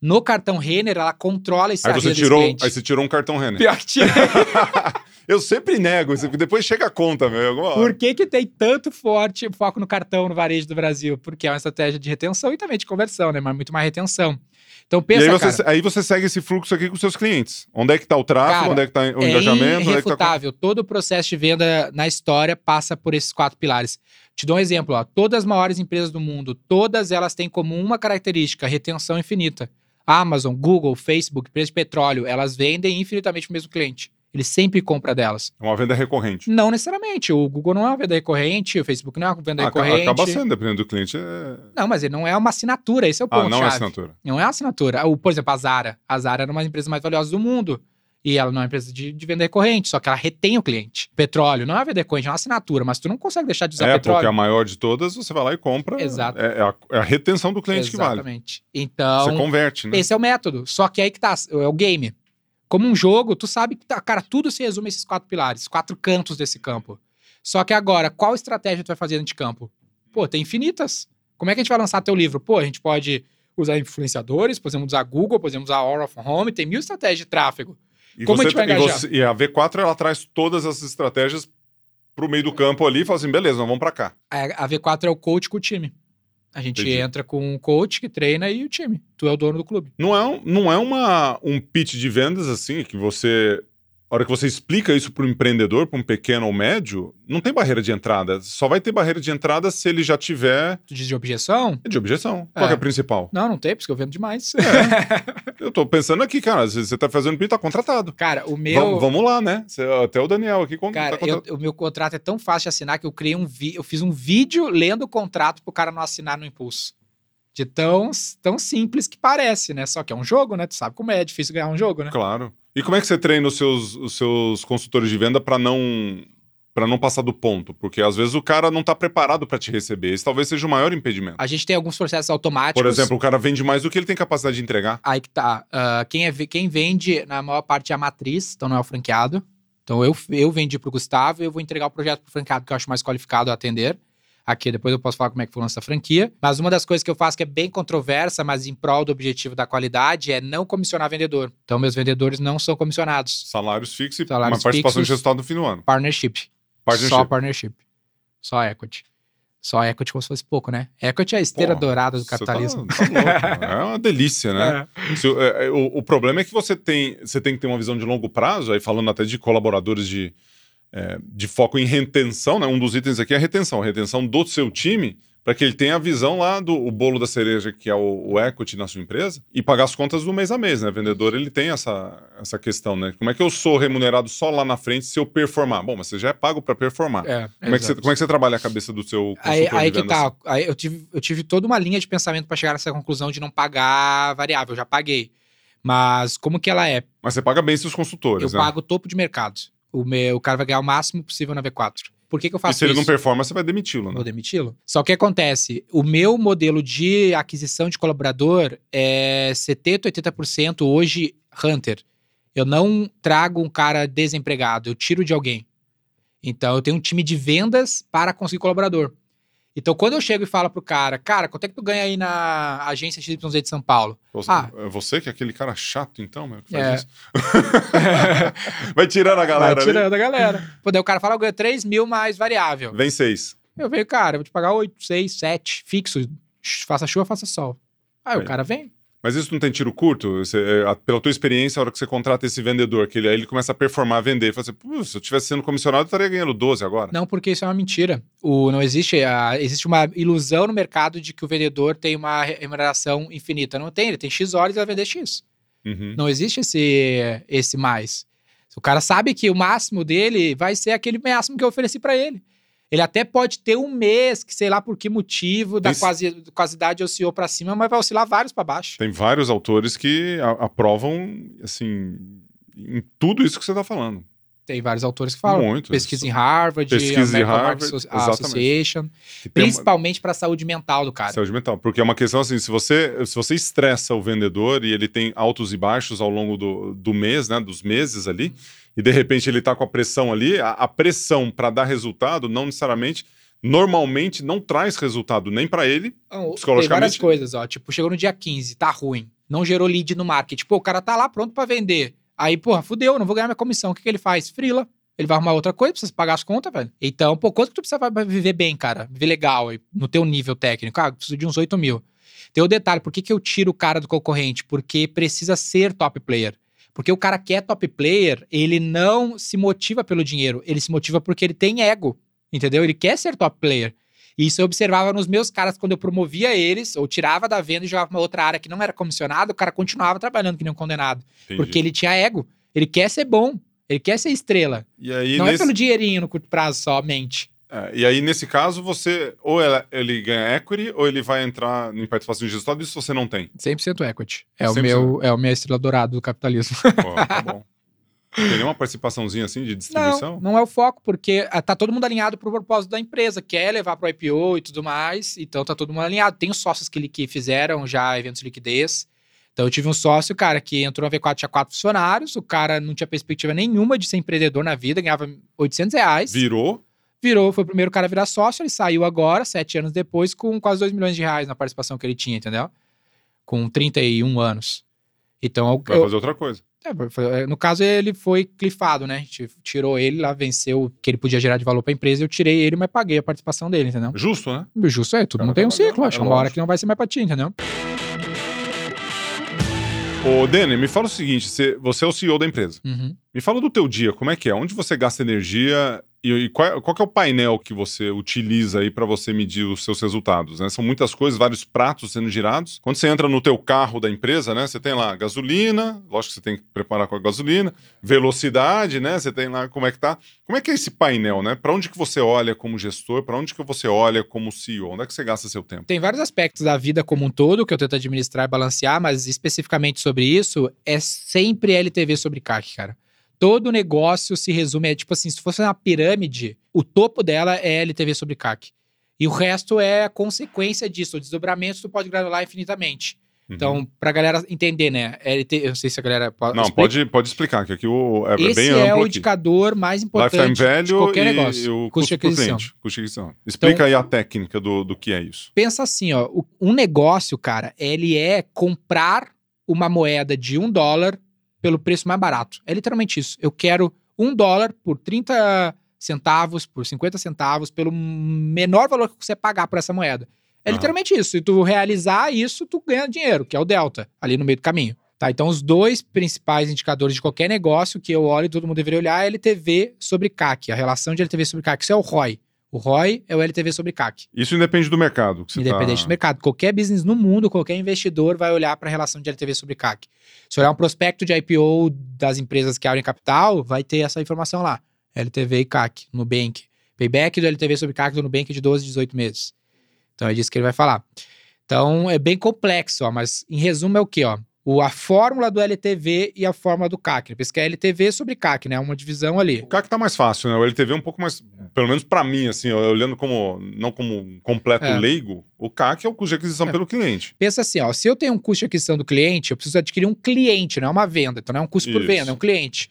No cartão Renner, ela controla esse Aí você, tirou, aí você tirou um cartão Renner. Pior que tirei. Eu sempre nego, depois chega a conta, meu. Por que, que tem tanto forte foco no cartão no varejo do Brasil? Porque é uma estratégia de retenção e também de conversão, né? Mas muito mais retenção. Então E pensa, aí você, cara, aí você segue esse fluxo aqui com seus clientes. Onde é que tá o tráfego, Cara, onde é que tá o é engajamento, onde é tá... irrefutável. Todo o processo de venda na história passa por esses quatro pilares. Te dou um exemplo, ó. Todas as maiores empresas do mundo, todas elas têm como uma característica, retenção infinita. Amazon, Google, Facebook, empresas de petróleo, elas vendem infinitamente o mesmo cliente. Ele sempre compra delas. É uma venda recorrente. Não necessariamente. O Google não é uma venda recorrente, o Facebook não é uma venda Ah, recorrente. Acaba sendo, dependendo do cliente. É... Não, mas ele não é uma assinatura, esse é o ponto Ah, não é chave. assinatura. Não é assinatura. O, por exemplo, a Zara. A Zara era uma das empresas mais valiosas do mundo. E ela não é uma empresa de, de venda recorrente, só que ela retém o cliente. Petróleo não é uma venda recorrente, é uma assinatura, mas tu não consegue deixar de usar É, petróleo. porque a maior de todas, você vai lá e compra. Exato. É, é a, é a retenção do cliente que vale. Exatamente. Então, Você converte, né? esse é o método. Só que aí que tá, é o game. Como um jogo, tu sabe que, tá, cara, tudo se resume a esses quatro pilares, quatro cantos desse campo. Só que agora, qual estratégia tu vai fazer dentro de campo? Pô, tem infinitas. Como é que a gente vai lançar teu livro? Pô, a gente pode usar influenciadores, podemos usar Google, podemos usar All of Home, tem mil estratégias de tráfego. E, Como a você, gente vai e, você- e a V4 ela traz todas essas estratégias pro meio do campo ali e fala assim: beleza, nós vamos pra cá. A a V4 é o coach com o time. A gente Entendi. entra com um coach que treina e o time. Tu é o dono do clube. Não é, um- não é uma, um pitch de vendas assim, que você. A hora que você explica isso para um empreendedor, para um pequeno ou médio, não tem barreira de entrada. Só vai ter barreira de entrada se ele já tiver Tu diz de objeção? de objeção. Qual É. que é a principal? Não, não tem, porque eu vendo demais. Eu tô pensando aqui, cara, se você tá fazendo pitch, tá contratado. Cara, o meu. Vamos, vamos lá, né? Até o Daniel aqui con- Cara, tá eu- o meu contrato é tão fácil de assinar que eu criei um vi eu fiz um vídeo lendo o contrato pro cara não assinar no impulso. De tão, tão simples que parece, né? Só que é um jogo, né? Tu sabe como é, é difícil ganhar um jogo, né? Claro. E como é que você treina os seus, os seus consultores de venda para não para não passar do ponto? Porque às vezes o cara não tá preparado para te receber. Esse talvez seja o maior impedimento. A gente tem alguns processos automáticos. Por exemplo, o cara vende mais do que ele tem capacidade de entregar. Aí que tá. ah, quem, é, quem vende, na maior parte, é a matriz, então não é o franqueado. Então eu, eu vendi pro Gustavo e eu vou entregar o projeto pro franqueado, que eu acho mais qualificado a atender. Aqui depois eu posso falar como é que foi o lance da franquia. Mas uma das coisas que eu faço que é bem controversa, mas em prol do objetivo da qualidade, é não comissionar vendedor. Então meus vendedores não são comissionados. Salários fixos e Salários uma participação fixos. de resultado no fim do ano. Partnership. Partnership. Só partnership. Só equity. Só equity como se fosse pouco, né? Equity é a esteira Pô, dourada do tá- capitalismo. tá louco, é uma delícia, né? É. Se o- é, o, o problema é que você tem, você tem que ter uma visão de longo prazo, aí falando até de colaboradores de, é, de foco em retenção, né? Um dos itens aqui é a retenção, a retenção do seu time, para que ele tenha a visão lá do o bolo da cereja, que é o, o equity na sua empresa, e pagar as contas do mês a mês, né? O vendedor, ele tem essa, essa questão, né? Como é que eu sou remunerado só lá na frente se eu performar? Bom, mas você já é pago para performar. É, Como é, que você, como é que você trabalha a cabeça do seu consultor Aí, aí que tá. Aí eu tive, eu tive toda uma linha de pensamento para chegar nessa conclusão de não pagar variável. Eu já paguei. Mas como que ela é? Mas você paga bem seus consultores, Eu né? pago o topo de mercado. O, meu, o cara vai ganhar o máximo possível na V4. Por que, que eu E faço se ele isso? não performa, você vai demiti-lo, né? Vou demiti-lo. Só que o que acontece? O meu modelo de aquisição de colaborador é 70%, 80% hoje Hunter. Eu não trago um cara desempregado, eu tiro de alguém. Então eu tenho um time de vendas para conseguir colaborador. Então quando eu chego e falo pro cara, cara, quanto é que tu ganha aí na agência XYZ de São Paulo? Você, Ah. é você que é aquele cara chato, então, meu, que faz É. isso? Vai tirando a galera Vai ali. tirando a galera. Pô, daí o cara fala, eu ganho 3 mil mais variável. Vem seis. Eu venho, cara, eu vou te pagar 8, 6, 7, fixo. Faça chuva, faça sol. Aí É. o cara vem. Mas isso não tem tiro curto? Você, é, a- pela tua experiência, a hora que você contrata esse vendedor, que ele, aí ele começa a performar, a vender, fala assim, "Pô, se eu tivesse sendo comissionado, eu estaria ganhando 12 agora. Não, porque isso é uma mentira. O, não existe, a, existe uma ilusão no mercado de que o vendedor tem uma remuneração infinita. Não tem, ele tem X horas e vai vender X. Uhum. Não existe esse, esse mais. O cara sabe que o máximo dele vai ser aquele máximo que eu ofereci pra ele. Ele até pode ter um mês, que sei lá por que motivo, da Esse- quasi, quasidade oscilou pra cima, mas vai oscilar vários pra baixo. Tem vários autores que a- aprovam, assim, em tudo isso que você está falando. Tem vários autores que falam. Muito. Pesquisa em Harvard, Pesquisa em American Harvard, Market. Association, tem uma- principalmente pra saúde mental do cara. Saúde mental. Porque é uma questão assim, se você, se você estressa o vendedor e ele tem altos e baixos ao longo do, do mês, né, dos meses ali, e de repente ele tá com a pressão ali, a, a pressão para dar resultado não necessariamente, normalmente não traz resultado nem para ele, Não, Tem Psicologicamente- várias coisas, ó. Tipo, chegou no dia 15, tá ruim. Não gerou lead no market. Pô, o cara tá lá pronto pra vender. Aí, porra, fudeu, não vou ganhar minha comissão. O que, que ele faz? Frila. Ele vai arrumar outra coisa, precisa pagar as contas, velho. Então, pô, quanto que tu precisa pra viver bem, cara? Viver legal, no teu nível técnico? Ah, preciso de uns 8 mil. Tem o detalhe, por que, que eu tiro o cara do concorrente? Porque precisa ser top player. Porque o cara que é top player, ele não se motiva pelo dinheiro, ele se motiva porque ele tem ego, entendeu? Ele quer ser top player. E isso eu observava nos meus caras quando eu promovia eles, ou tirava da venda e jogava pra uma outra área que não era comissionado, o cara continuava trabalhando que nem um condenado. Porque ele tinha ego. Ele quer ser bom. Ele quer ser estrela. Aí, não é nesse, pelo dinheirinho no curto prazo somente. É, e aí, nesse caso, você ou ela- ele ganha equity ou ele vai entrar em participação de resultado, isso você não tem. 100% equity. É o 100%. meu, é o minha estrela dourada do capitalismo. Pô, tá bom. Tem nenhuma participaçãozinha assim de distribuição? Não, não é o foco, porque ah, tá todo mundo alinhado pro propósito da empresa, quer levar pro IPO e tudo mais, então tá todo mundo alinhado. Tem os sócios que, que fizeram já eventos de liquidez. Então eu tive um sócio, cara, que entrou na V4, tinha quatro funcionários, o cara não tinha perspectiva nenhuma de ser empreendedor na vida, ganhava 800 reais. Virou, Virou, foi o primeiro cara a virar sócio, ele saiu agora, sete anos depois, com quase 2 milhões de reais na participação que ele tinha, entendeu? Com 31 anos. Então, eu, vai fazer outra coisa. é, foi- no caso, ele foi clifado, né? A gente tirou ele lá, venceu o que ele podia gerar de valor pra empresa, eu tirei ele, mas paguei a participação dele, entendeu? Justo, né? Justo é, tudo não tem um ciclo, é acho uma hora que não vai ser mais pra ti, entendeu? Ô, Dene, me fala o seguinte: você, você é o CEO da empresa. Uhum. Me fala do teu dia, como é que é? Onde você gasta energia e, e qual, qual que é o painel que você utiliza aí para você medir os seus resultados? Né? São muitas coisas, vários pratos sendo girados. Quando você entra no teu carro da empresa, né? Você tem lá gasolina, lógico que você tem que preparar com a gasolina, velocidade, né? Você tem lá como é que tá. Como é que é esse painel, né? Para onde que você olha como gestor? Para onde que você olha como CEO? Onde é que você gasta seu tempo? Tem vários aspectos da vida como um todo que eu tento administrar e balancear, mas especificamente sobre isso, é sempre LTV sobre CAC, cara. Todo negócio se resume, é tipo assim, se fosse uma pirâmide, o topo dela é LTV sobre CAC. E o resto é a consequência disso. O desdobramento tu pode graduar infinitamente. Então, pra galera entender, né? LT, eu não sei se a galera pode. Não, explica. pode, pode explicar, que aqui o, é Esse bem é o aqui. indicador mais importante de qualquer negócio. e o custo de aquisição. cliente. Custo de aquisição. Explica aí a técnica do, do que é isso. pensa assim, ó, um negócio, cara, ele é comprar uma moeda de um dólar pelo preço mais barato. É literalmente isso. Eu quero um dólar por 30 centavos, por 50 centavos, pelo menor valor que você pagar por essa moeda. É literalmente isso. Se tu realizar isso, tu ganha dinheiro, que é o delta, ali no meio do caminho. Tá, então os dois principais indicadores de qualquer negócio que eu olho e todo mundo deveria olhar é LTV sobre CAC, a relação de LTV sobre CAC. Isso é o ROI. O ROI é o LTV sobre CAC. Isso independe do mercado. Que você Independente tá... do mercado. Qualquer business no mundo, qualquer investidor vai olhar para a relação de LTV sobre CAC. Se olhar um prospecto de IPO das empresas que abrem capital, vai ter essa informação lá. LTV e CAC, Nubank. Payback do LTV sobre CAC do Nubank de 12, 18 meses. Então é disso que ele vai falar. Então é bem complexo, ó, mas em resumo é o quê? Ó? O, a fórmula do LTV e a fórmula do CAC. Por isso que é LTV sobre CAC, né? Uma divisão ali. O CAC tá mais fácil, né? O LTV é um pouco mais, pelo menos pra mim, assim, olhando como, não como um completo É. leigo, o CAC é o custo de aquisição É. pelo cliente. Pensa assim, ó, se eu tenho um custo de aquisição do cliente, eu preciso adquirir um cliente, não é uma venda. Então não é um custo por Isso. venda, é um cliente.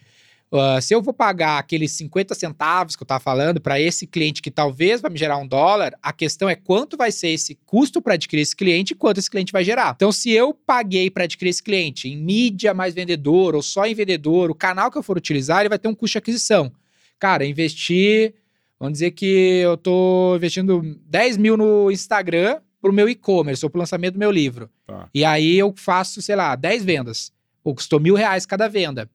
Ah, se eu vou pagar aqueles 50 centavos que eu estava falando para esse cliente que talvez vai me gerar um dólar, a questão é quanto vai ser esse custo para adquirir esse cliente e quanto esse cliente vai gerar. Então, se eu paguei para adquirir esse cliente em mídia mais vendedor ou só em vendedor, o canal que eu for utilizar, ele vai ter um custo de aquisição. Cara, investir, vamos dizer que eu tô investindo 10 mil no Instagram pro meu e-commerce ou pro lançamento do meu livro. Tá. E aí eu faço, sei lá, 10 vendas. Ou custou mil reais cada venda.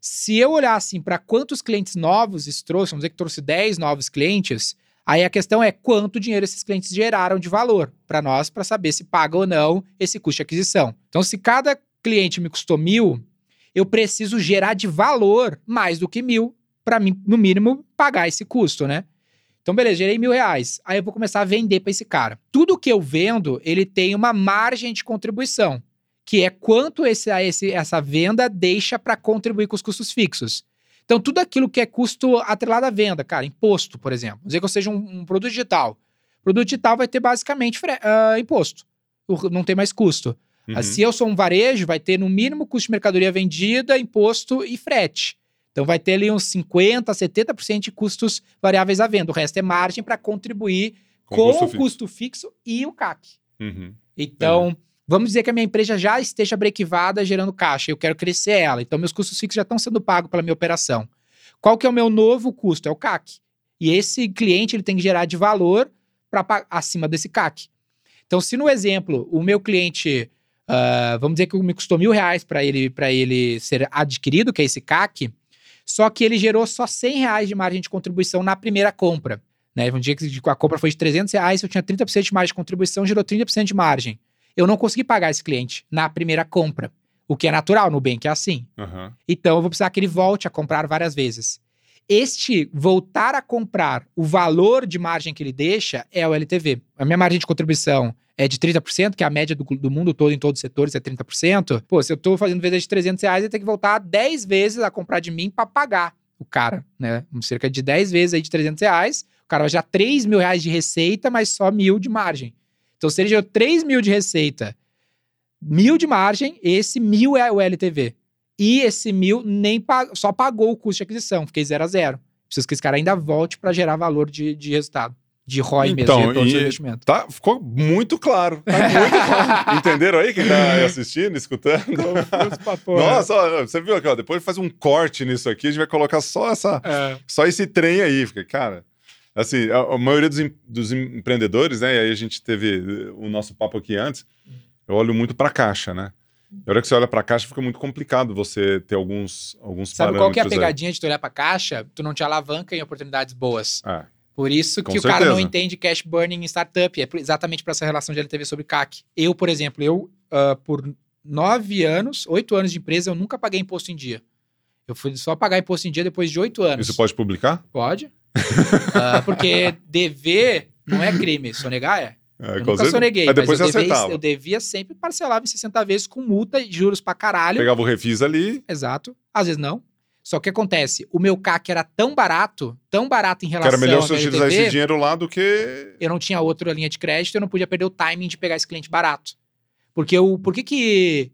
Se eu olhar assim para quantos clientes novos isso trouxe, vamos dizer que trouxe 10 novos clientes, aí a questão é quanto dinheiro esses clientes geraram de valor para nós, para saber se paga ou não esse custo de aquisição. Então, se cada cliente me custou mil, eu preciso gerar de valor mais do que mil para mim, no mínimo, pagar esse custo, né? Então, beleza, gerei mil reais. Aí eu vou começar a vender para esse cara. Tudo que eu vendo, ele tem uma margem de contribuição, que é quanto esse, esse essa venda deixa para contribuir com os custos fixos. Então, tudo aquilo que é custo atrelado à venda, cara, imposto, por exemplo. Vamos dizer que eu seja um, um produto digital. O produto digital vai ter basicamente uh, imposto. Não tem mais custo. Uhum. Se eu sou um varejo, vai ter no mínimo custo de mercadoria vendida, imposto e frete. Então vai ter ali uns 50%, 70% de custos variáveis à venda. O resto é margem para contribuir com, com o custo fixo e o CAC. Uhum. Então, vamos dizer que a minha empresa já esteja brequivada gerando caixa. Eu quero crescer ela. Então, meus custos fixos já estão sendo pagos pela minha operação. Qual que é o meu novo custo? É o CAC. E esse cliente ele tem que gerar de valor para acima desse CAC. Então, se no exemplo o meu cliente, uh, vamos dizer que me custou mil reais para ele, ele ser adquirido, que é esse CAC, só que ele gerou só 100 reais de margem de contribuição na primeira compra. Né? Um dia que a compra foi de 300 reais, eu tinha 30% de margem de contribuição, gerou 30% de margem. Eu não consegui pagar esse cliente na primeira compra, o que é natural, no Nubank é assim. Uhum. Então eu vou precisar que ele volte a comprar várias vezes. Este voltar a comprar o valor de margem que ele deixa é o LTV. A minha margem de contribuição é de 30%, que é a média do, do mundo todo, em todos os setores, é 30%. Pô, se eu tô fazendo venda de 300 reais, eu tenho que voltar 10 vezes a comprar de mim para pagar o cara, né? Cerca de 10 vezes aí de 300 reais. O cara vai já 3 mil reais de receita, mas só mil de margem. Então, se ele gerou 3 mil de receita, mil de margem, esse mil é o LTV. E esse mil nem pag só pagou o custo de aquisição, fiquei zero a zero. Preciso que esse cara ainda volte para gerar valor de, de resultado de ROI então, mesmo, de investimento. Tá, ficou muito claro. Tá muito claro. Entenderam aí quem tá assistindo, escutando? Nossa, ó, você viu aqui, ó, depois faz um corte nisso aqui, a gente vai colocar só essa, é. só esse trem aí, fica, cara. Assim, a, a maioria dos, dos, empreendedores, né? E aí a gente teve o nosso papo aqui antes. Eu olho muito para caixa, né? Na hora que você olha para a caixa, fica muito complicado você ter alguns, alguns Sabe qual que é a pegadinha aí. de tu olhar para a caixa? Tu não te alavanca em oportunidades boas. É. Por isso que o cara não entende cash burning em startup. É exatamente para essa relação de LTV sobre CAC. Eu, por exemplo, eu, uh, por nove anos, oito anos de empresa, eu nunca paguei imposto em dia. Eu fui só pagar imposto em dia depois de oito anos. Isso pode publicar? Pode. Uh, porque dever não é crime, sonegar é. É, eu nunca soneguei, mas, mas eu, devia, eu devia sempre parcelar em 60 vezes com multa e juros pra caralho. Pegava o refis ali. Exato. Às vezes não. Só que acontece, o meu CAC era tão barato, tão barato em relação era melhor eu utilizar esse dinheiro lá do que... Eu não tinha outra linha de crédito, eu não podia perder o timing de pegar esse cliente barato. Porque o, por que que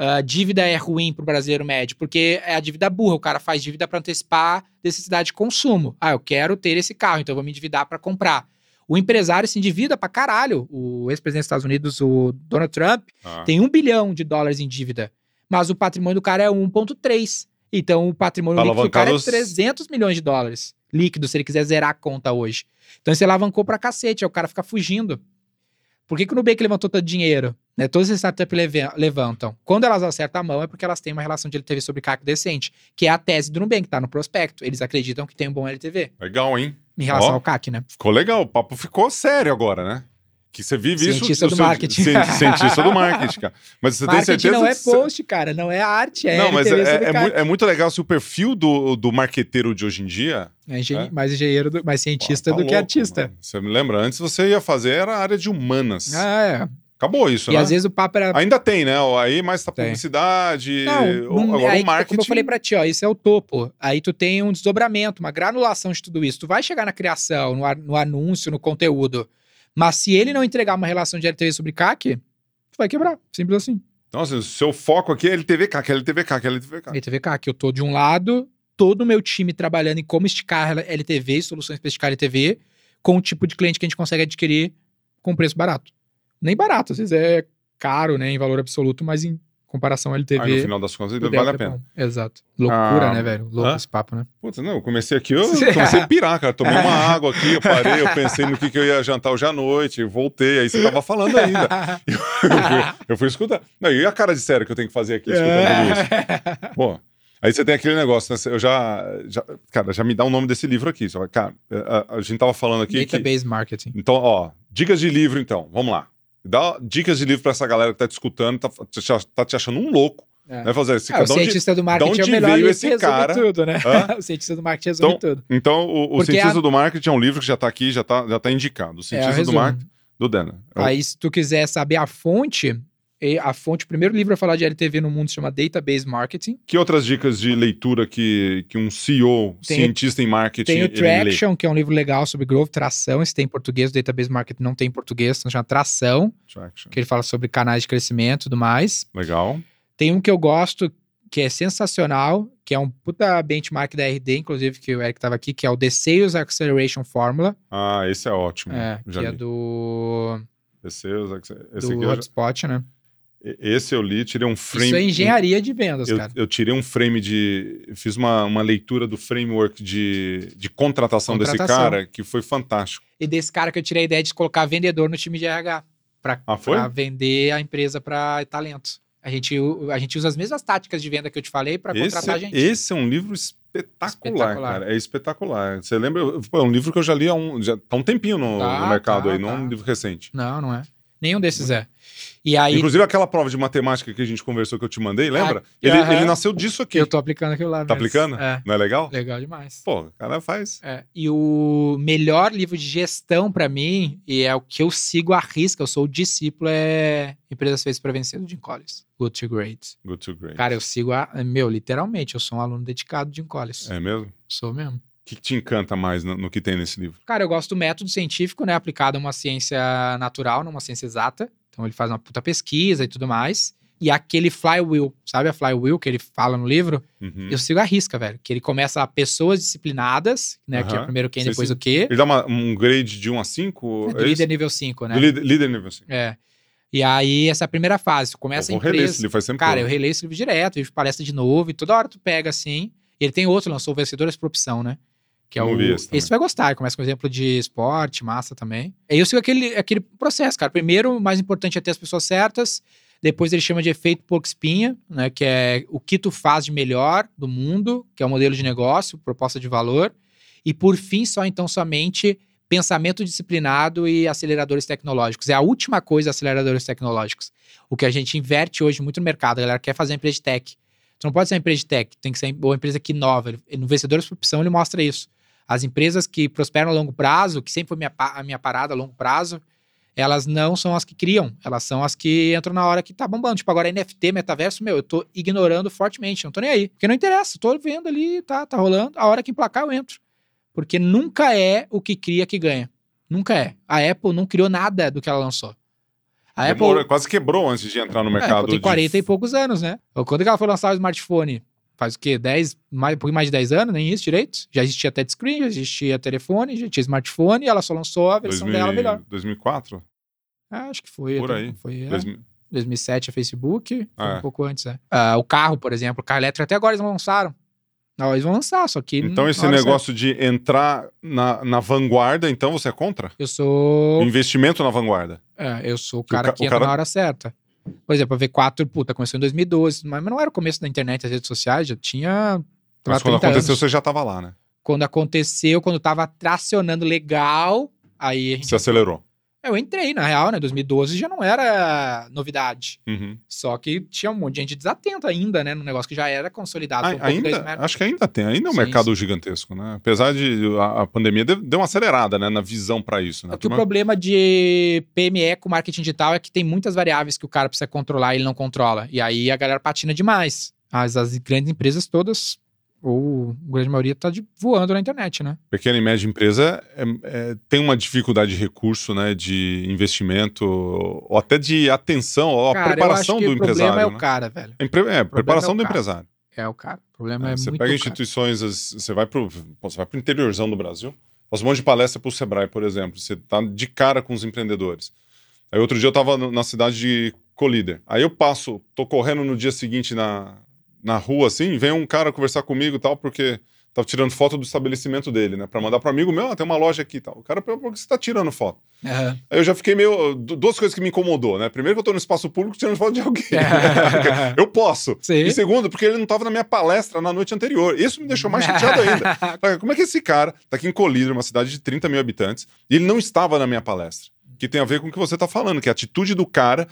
uh, dívida é ruim pro brasileiro médio? Porque é a dívida burra, o cara faz dívida para antecipar necessidade de consumo. Ah, eu quero ter esse carro, então eu vou me endividar para comprar. O empresário se endivida pra caralho. O ex-presidente dos Estados Unidos, o Donald Trump, ah. tem um bilhão de dólares em dívida. Mas o patrimônio do cara é 1,3. Então, o patrimônio líquido do cara é 300 milhões de dólares líquido, se ele quiser zerar a conta hoje. Então, você alavancou pra cacete, aí o cara fica fugindo. Por que, que o Nubank levantou todo dinheiro? Né? Todas as startups levantam. Quando elas acertam a mão, é porque elas têm uma relação de LTV sobre CAC decente, que é a tese do Nubank, tá no prospecto. Eles acreditam que tem um bom LTV. Legal, hein? Em relação Ó, ao CAC, né? Ficou legal. O papo ficou sério agora, né? Que você vive cientista isso. Do marketing. cientista do marketing, cara. Mas você marketing tem certeza. não é post, cara, não é arte, é. Não, mas é, é, é, é, muito legal se o perfil do, do marqueteiro de hoje em dia. É engen é? mais engenheiro, do, mais cientista Pô, tá do louco, que artista. Mano. Você me lembra? Antes você ia fazer era a área de humanas. Ah, é. Acabou isso, e né? às vezes o papo era. Ainda tem, né? Aí mais tá publicidade. Não, não agora aí, o marketing. Como eu falei pra ti, ó, isso é o topo. Aí tu tem um desdobramento, uma granulação de tudo isso. Tu vai chegar na criação, no, no anúncio, no conteúdo. Mas se ele não entregar uma relação de LTV sobre CAC, vai quebrar. Simples assim. Nossa, o seu foco aqui é LTV CAC, LTV CAC, LTV CAC. LTV CAC. Eu tô de um lado, todo o meu time trabalhando em como esticar LTV, soluções para esticar LTV, com o tipo de cliente que a gente consegue adquirir com preço barato. Nem barato, às vezes é caro, né, em valor absoluto, mas em comparação LTV. Aí no final das contas vale a pena. Exato. Loucura, ah, né, velho? Louco hã? esse papo, né? Putz, não, eu comecei aqui, eu comecei a pirar, cara. Tomei uma água aqui, eu parei, eu pensei no que, que eu ia jantar hoje à noite, voltei, aí você tava falando ainda. Eu, eu, fui, eu fui escutar. Não, e a cara de sério que eu tenho que fazer aqui escutando é. isso? Pô, Aí você tem aquele negócio, né? Eu já, já, Cara, já me dá o nome desse livro aqui. Só, cara, a, a, gente tava falando aqui. Database que, Marketing. Então, ó, dicas de livro, então. Vamos lá. Dá dicas de livro para essa galera que tá te escutando, tá, tá te achando um louco. É. Né? Fazer, esse, é, o cientista do marketing é o melhor veio esse cara? tudo, né? o cientista do marketing resume então, tudo. Então, o, o cientista a... do marketing é um livro que já está aqui, já está já tá indicado. O é, cientista é, do marketing do Dana. É Aí, se tu quiser saber a fonte, a fonte, o primeiro livro a falar de LTV no mundo se chama Database Marketing. Que outras dicas de leitura que, que um CEO, tem, cientista em marketing, Tem o Traction, que é um livro legal sobre growth, tração. Esse tem em português, o Database Marketing não tem em português, então chama Tração. Traction. Que ele fala sobre canais de crescimento e tudo mais. Legal. Tem um que eu gosto, que é sensacional, que é um puta benchmark da RD, inclusive, que o Eric estava aqui, que é o The Sales Acceleration Formula. Ah, esse é ótimo. É, que é li. é do... The Sales Acceleration. Do HubSpot, já... né? Esse eu li, tirei um frame. Isso é engenharia de vendas, eu, cara. Eu tirei um frame de. Fiz uma, uma leitura do framework de, de contratação, contratação, desse cara, que foi fantástico. E desse cara que eu tirei a ideia de colocar vendedor no time de RH. Para ah, vender a empresa para talentos. A gente, a gente usa as mesmas táticas de venda que eu te falei para contratar gente. Esse é um livro espetacular, espetacular, cara. É espetacular. Você lembra? É um livro que eu já li há um, já, há um tempinho no, tá, no mercado tá, aí, tá. não é um livro recente. Não, não é. Nenhum desses é. E aí... Inclusive aquela prova de matemática que a gente conversou que eu te mandei, lembra? Ah, ele, uh -huh. ele nasceu disso aqui. Eu tô aplicando aquilo lá. Tá aplicando? É. Não é legal? Legal demais. Pô, o cara faz. É. E o melhor livro de gestão para mim, e é o que eu sigo à risca, eu sou o discípulo, é Empresas Feitas para Vencer, do Jim Collins. Good to Great. Good to Great. Cara, eu sigo, a, meu, literalmente, eu sou um aluno dedicado de Jim Collins. É mesmo? Sou mesmo. O que te encanta mais no, no, que tem nesse livro? Cara, eu gosto do método científico, né? Aplicado a uma ciência natural, numa ciência exata. Então ele faz uma puta pesquisa e tudo mais. E aquele flywheel, sabe a flywheel que ele fala no livro? Uhum. Eu sigo a risca, velho. Que ele começa a pessoas disciplinadas, né? Uhum. Que é primeiro quem, depois sim. o quê. Ele dá uma, um grade de 1 a 5? É, do é líder nível 5, né? Líder, líder nível 5. É. E aí, essa é a primeira fase. Tu começa eu a empresa. Esse livro, faz sempre cara, eu releio esse livro direto, vejo palestra de novo, e toda hora tu pega assim. E ele tem outro, lançou Vencedores por Opção, né? Que é o, esse, esse vai gostar, começa com exemplo de esporte, massa também. E eu sigo aquele, aquele processo, cara. Primeiro, o mais importante é ter as pessoas certas. Depois ele chama de efeito porco espinha, né? Que é o que tu faz de melhor do mundo, que é o modelo de negócio, proposta de valor. E por fim, só então somente pensamento disciplinado e aceleradores tecnológicos. É a última coisa, aceleradores tecnológicos. O que a gente inverte hoje muito no mercado. A galera quer fazer empresa de tech. Tu não pode ser uma empresa de tech, tem que ser uma empresa que inova. No Vencedores por Opção ele mostra isso. As empresas que prosperam a longo prazo, que sempre foi minha, a minha parada a longo prazo, elas não são as que criam, elas são as que entram na hora que tá bombando. Tipo, agora NFT, metaverso, meu, eu tô ignorando fortemente, não tô nem aí. Porque não interessa, tô vendo ali, tá, tá rolando, a hora que emplacar eu entro. Porque nunca é o que cria que ganha. Nunca é. A Apple não criou nada do que ela lançou. A Demora, Apple quase quebrou antes de entrar no mercado. É, tem 40 de... e poucos anos, né? Quando ela foi lançar o smartphone? Faz o quê? 10, mais, um pouquinho mais de 10 anos, nem isso direito. Já existia touchscreen, já existia telefone, já tinha smartphone, e ela só lançou a versão 2000, dela melhor. 2004? Ah, acho que foi. Por aí. Foi, é, 2007 a Facebook, ah, um é. pouco antes, é. Ah, o carro, por exemplo, o carro elétrico, até agora eles não lançaram. Não, eles vão lançar, só que. Então, esse negócio certa. de entrar na, na vanguarda, então você é contra? Eu sou. Investimento na vanguarda. É, eu sou o cara que, que entra cara... na hora certa. Por exemplo, a V4, puta, começou em 2012, mas não era o começo da internet, das redes sociais, já tinha. Mas quando aconteceu, anos. você já estava lá, né? Quando aconteceu, quando estava tracionando legal, aí. Gente... Você acelerou. Eu entrei, na real, né? 2012 já não era novidade. Uhum. Só que tinha um monte de gente desatenta ainda, né? No negócio que já era consolidado. um ainda, acho que ainda tem, ainda é um sim, mercado sim. gigantesco, né? Apesar de a, a pandemia deu, uma acelerada, né? Na visão para isso, né? É que o problema de PME com marketing digital é que tem muitas variáveis que o cara precisa controlar e ele não controla. E aí a galera patina demais. As, as grandes empresas todas ou a grande maioria está voando na internet, né? Pequena e média empresa é, é, tem uma dificuldade de recurso, né? De investimento, ou até de atenção, ou a preparação do empresário. O problema é o né? cara, velho. É, preparação é do empresário. É o cara. O problema é, é Você muito pega instituições, você vai para você vai pro interiorzão do Brasil, faz um monte de palestra para o Sebrae, por exemplo. Você tá de cara com os empreendedores. Aí outro dia eu estava na cidade de Colíder. Aí eu passo, tô correndo no dia seguinte na, na rua, assim, vem um cara conversar comigo e tal, porque tava tirando foto do estabelecimento dele, né? Pra mandar pro amigo meu, ah, tem uma loja aqui e tal. O cara perguntou, por que você tá tirando foto? Uhum. Aí eu já fiquei meio... Duas coisas que me incomodou, né? Primeiro que eu tô no espaço público tirando foto de alguém. eu posso. Sim. E segundo, porque ele não tava na minha palestra na noite anterior. Isso me deixou mais chateado ainda. Como é que esse cara tá aqui em Colíder, uma cidade de 30 mil habitantes, e ele não estava na minha palestra? Que tem a ver com o que você tá falando, que é a atitude do cara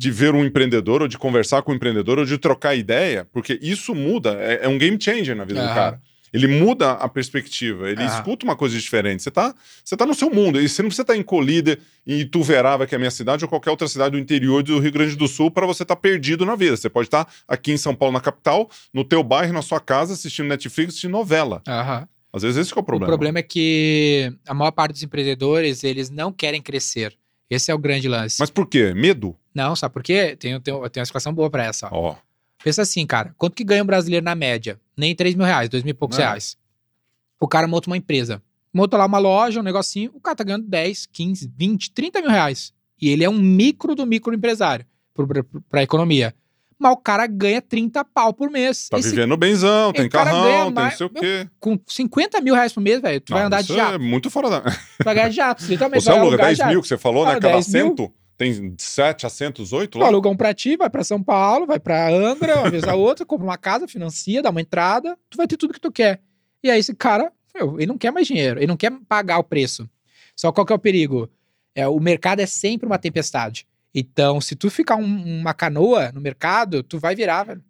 de ver um empreendedor, ou de conversar com um empreendedor, ou de trocar ideia, porque isso muda, é, é um game changer na vida do Aham. cara. Ele muda a perspectiva, ele Aham. escuta uma coisa diferente. Você tá, você tá no seu mundo, e você não precisa estar em Colíder, em Ituverava, que é a minha cidade, ou qualquer outra cidade do interior do Rio Grande do Sul, para você estar perdido na vida. Você pode estar aqui em São Paulo, na capital, no teu bairro, na sua casa, assistindo Netflix, assistindo novela. Aham. Às vezes esse é o problema. O problema é que a maior parte dos empreendedores, eles não querem crescer. Esse é o grande lance. Mas por quê? Medo? Não, sabe por quê? Tem, tem, tem uma explicação boa pra essa. ó. Ó. Pensa assim, cara. Quanto que ganha um brasileiro na média? Nem 3 mil reais, 2 mil e poucos É. reais. O cara monta uma empresa. Monta lá uma loja, um negocinho. O cara tá ganhando 10, 15, 20, 30 mil reais. E ele é um micro do micro empresário pro- pra, pra economia. Mas o cara ganha 30 pau por mês. Tá Esse- vivendo benzão, tem carrão, tem não sei o quê. com 50 mil reais por mês, velho, tu vai Não, andar de isso jato. É muito fora da. Tu vai ganhar de jato, literalmente. Você vai aluga alugar 10 jato. mil que você falou, né? Ah, Cada 10 mil. assento tem 7 assentos, 8 Tu lá. aluga um pra ti, vai pra São Paulo, vai pra Angra, uma vez a outra, compra uma casa, financia, dá uma entrada, tu vai ter tudo que tu quer. E aí esse cara, meu, ele não quer mais dinheiro, ele não quer pagar o preço. Só qual que é o perigo? É, o mercado é sempre uma tempestade. Então, se tu ficar um- uma canoa no mercado, tu vai virar, velho.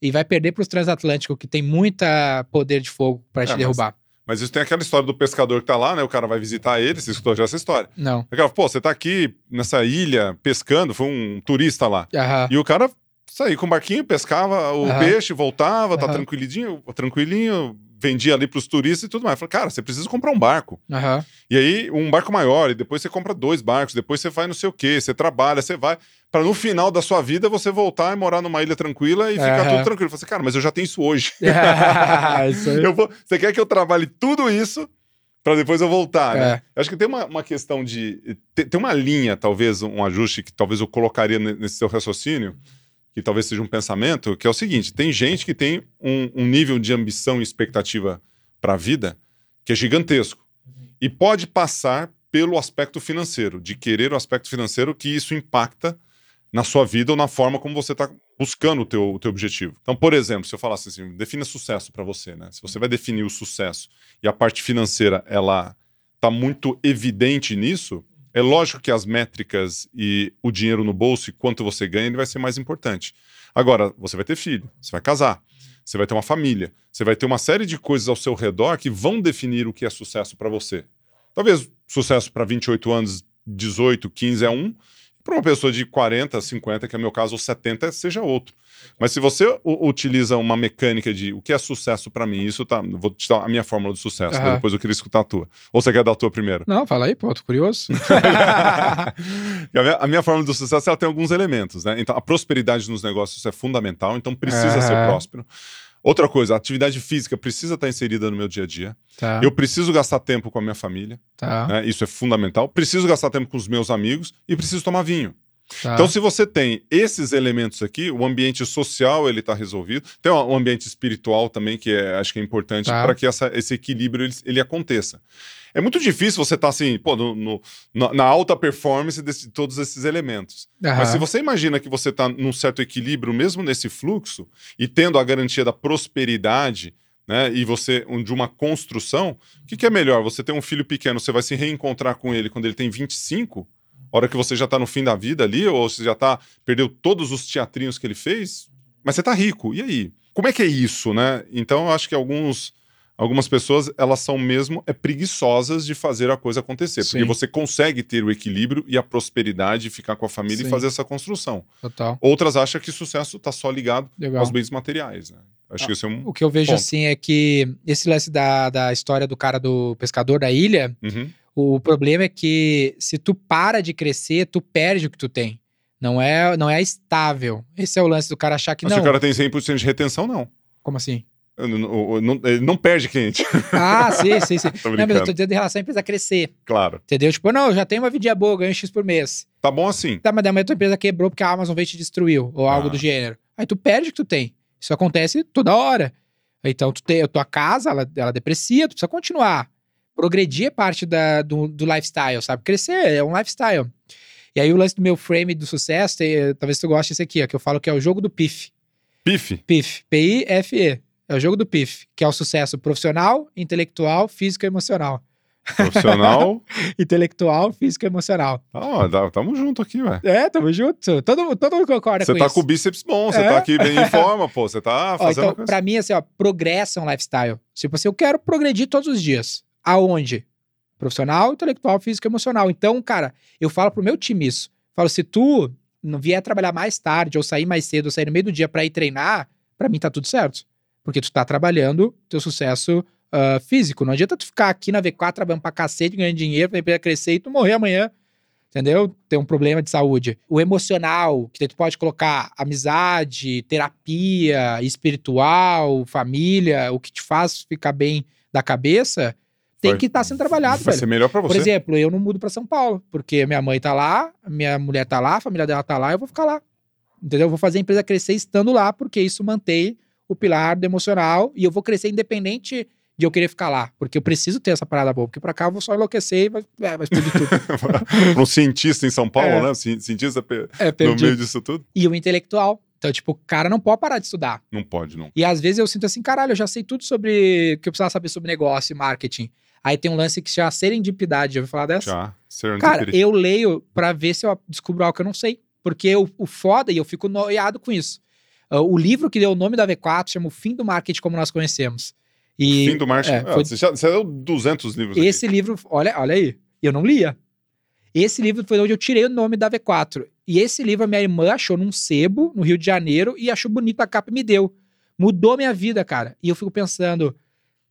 E vai perder pros transatlânticos, que tem muita poder de fogo te É, mas- derrubar. Mas isso tem aquela história do pescador que tá lá, né? O cara vai visitar ele, você escutou já essa história. Não. O cara, pô, você tá aqui nessa ilha pescando, foi um turista lá. Aham. E o cara saía com o barquinho, pescava o Aham. peixe, voltava, tá Aham. tranquilinho, tranquilinho, vendia ali pros turistas e tudo mais. Eu falei, cara, você precisa comprar um barco. Aham. E aí, um barco maior, e depois você compra dois barcos, depois você vai não sei o quê, você trabalha, você vai. Pra no final da sua vida você voltar e morar numa ilha tranquila e ficar Aham. tudo tranquilo. Eu falei assim, cara, mas eu já tenho isso hoje. Isso aí. Eu vou- você quer que eu trabalhe tudo isso pra depois eu voltar, né? É. Eu Acho que tem uma, uma questão de. Tem, tem uma linha, talvez, um ajuste que talvez eu colocaria ne- nesse seu raciocínio, que talvez seja um pensamento, que é o seguinte: tem gente que tem um, um nível de ambição e expectativa para a vida que é gigantesco. E pode passar pelo aspecto financeiro, de querer o aspecto financeiro que isso impacta na sua vida ou na forma como você está buscando o teu, o teu objetivo. Então, por exemplo, se eu falasse assim, defina sucesso para você, né? Se você vai definir o sucesso e a parte financeira, ela tá muito evidente nisso, é lógico que as métricas e o dinheiro no bolso e quanto você ganha, ele vai ser mais importante. Agora, você vai ter filho, você vai casar, você vai ter uma família, você vai ter uma série de coisas ao seu redor que vão definir o que é sucesso para você. Talvez sucesso para 28 anos, 18, 15 é um, para uma pessoa de 40, 50, que é meu caso, ou 70, seja outro. Mas se você utiliza uma mecânica de o que é sucesso para mim, isso tá. Vou te dar a minha fórmula de sucesso, né? Aham. depois eu queria escutar a tua. Ou você quer dar a tua primeiro? Não, fala aí, pô, tô curioso. a, minha, a minha fórmula do sucesso ela tem alguns elementos, né? Então, a prosperidade nos negócios é fundamental, então precisa ser Aham. próspero. Outra coisa, a atividade física precisa estar inserida no meu dia a dia. Tá, Eu preciso gastar tempo com a minha família, tá, né? Isso é fundamental. Preciso gastar tempo com os meus amigos e preciso tomar vinho. Tá. Então, se você tem esses elementos aqui, o ambiente social ele está resolvido. Tem um ambiente espiritual também que é, acho que é importante Tá. para que essa- esse equilíbrio ele, ele aconteça. É muito difícil você estar assim, pô, no- no- na, alta performance de todos esses elementos. Mas Aham. se você imagina que você está num certo equilíbrio, mesmo nesse fluxo, e tendo a garantia da prosperidade, né, e você de uma construção, o que, que é melhor? Você ter um filho pequeno, você vai se reencontrar com ele quando ele tem 25, hora que você já está no fim da vida ali, ou você já tá, perdeu todos os teatrinhos que ele fez, mas você tá rico, e aí? Como é que é isso, né? Então, eu acho que alguns... Algumas pessoas, elas são mesmo é, preguiçosas de fazer a coisa acontecer. Porque Sim. você consegue ter o equilíbrio e a prosperidade, ficar com a família Sim. e fazer essa construção. Total. Outras acham que sucesso está só ligado Legal. aos bens materiais. Né? Acho que esse é um. O que eu vejo Ponto. assim é que esse lance da, da história do cara do pescador da ilha, Uhum. O problema é que se tu para de crescer, tu perde o que tu tem. Não é, não é estável. Esse é o lance do cara achar que Mas não. se o cara tem 100% de retenção, não. Como assim? Não- não- não perde cliente. Ah, sim, sim, sim. Não, mas eu tô dizendo em relação à empresa crescer. Claro. Entendeu? Tipo, não, eu já tenho uma vidinha boa, ganho X por mês. Tá bom assim. Tá, mas daí a tua empresa quebrou porque a Amazon veio te destruiu, ou algo Ah. do gênero. Aí tu perde o que tu tem. Isso acontece toda hora. Então, tu tem, a tua casa, ela, ela deprecia, tu precisa continuar. Progredir é parte da, do, do lifestyle, sabe? Crescer é um lifestyle. E aí o lance do meu frame do sucesso, tem- talvez tu goste desse aqui, ó, que eu falo que é o jogo do PIF. Pife. PIF, P-I-F-E. É o jogo do PIF, que é o sucesso profissional, intelectual, físico e emocional. Profissional. intelectual, físico e emocional. Ah, tá- tamo junto aqui, velho. É, tamo junto. Todo, todo mundo concorda Você com tá isso. com o bíceps bom, você É. tá aqui bem em forma, pô. Você tá Ó, fazendo então, coisa. pra mim, assim, ó, progresso é um lifestyle. Tipo assim, eu quero progredir todos os dias. Aonde? Profissional, intelectual, físico e emocional. Então, cara, eu falo pro meu time isso. Falo, se tu não vier trabalhar mais tarde, ou sair mais cedo, ou sair no meio do dia pra ir treinar, pra mim tá tudo certo. Porque tu tá trabalhando teu sucesso ah, físico. Não adianta tu ficar aqui na V4 trabalhando pra cacete, ganhando dinheiro, pra empresa crescer e tu morrer amanhã. Entendeu? Ter um problema de saúde. O emocional, que tu pode colocar amizade, terapia, espiritual, família, o que te faz ficar bem da cabeça, tem Vai- que estar sendo trabalhado, Vai velho. ser melhor pra Por você. exemplo, eu não mudo pra São Paulo, porque minha mãe tá lá, minha mulher tá lá, a família dela tá lá, eu vou ficar lá. Entendeu? Eu vou fazer a empresa crescer estando lá, porque isso mantém o pilar do emocional e eu vou crescer independente de eu querer ficar lá, porque eu preciso ter essa parada boa, porque pra cá eu vou só enlouquecer e vai, é, vai explodir tudo. um cientista em São Paulo, É. né? Ci- Cientista É, no meio disso tudo. E o intelectual. Então, tipo, o cara não pode parar de estudar. Não pode, não. E às vezes eu sinto assim, caralho, eu já sei tudo sobre o que eu precisava saber sobre negócio e marketing. Aí tem um lance que se chama serendipidade, já ouviu falar dessa? Já. Serendipity. Cara, eu leio pra ver se eu descubro algo que eu não sei. Porque o, o foda, e eu fico noiado com isso. Ah, o livro que deu o nome da V4 chama O Fim do Marketing Como Nós Conhecemos. E Fim do marketing. é, Ah, foi- você, já, você deu 200 livros aqui. esse livro, olha, olha aí, eu não lia. Esse livro foi onde eu tirei o nome da V4. E esse livro a minha irmã achou num sebo, no Rio de Janeiro, e achou bonito a capa e me deu. Mudou minha vida, cara. E eu fico pensando,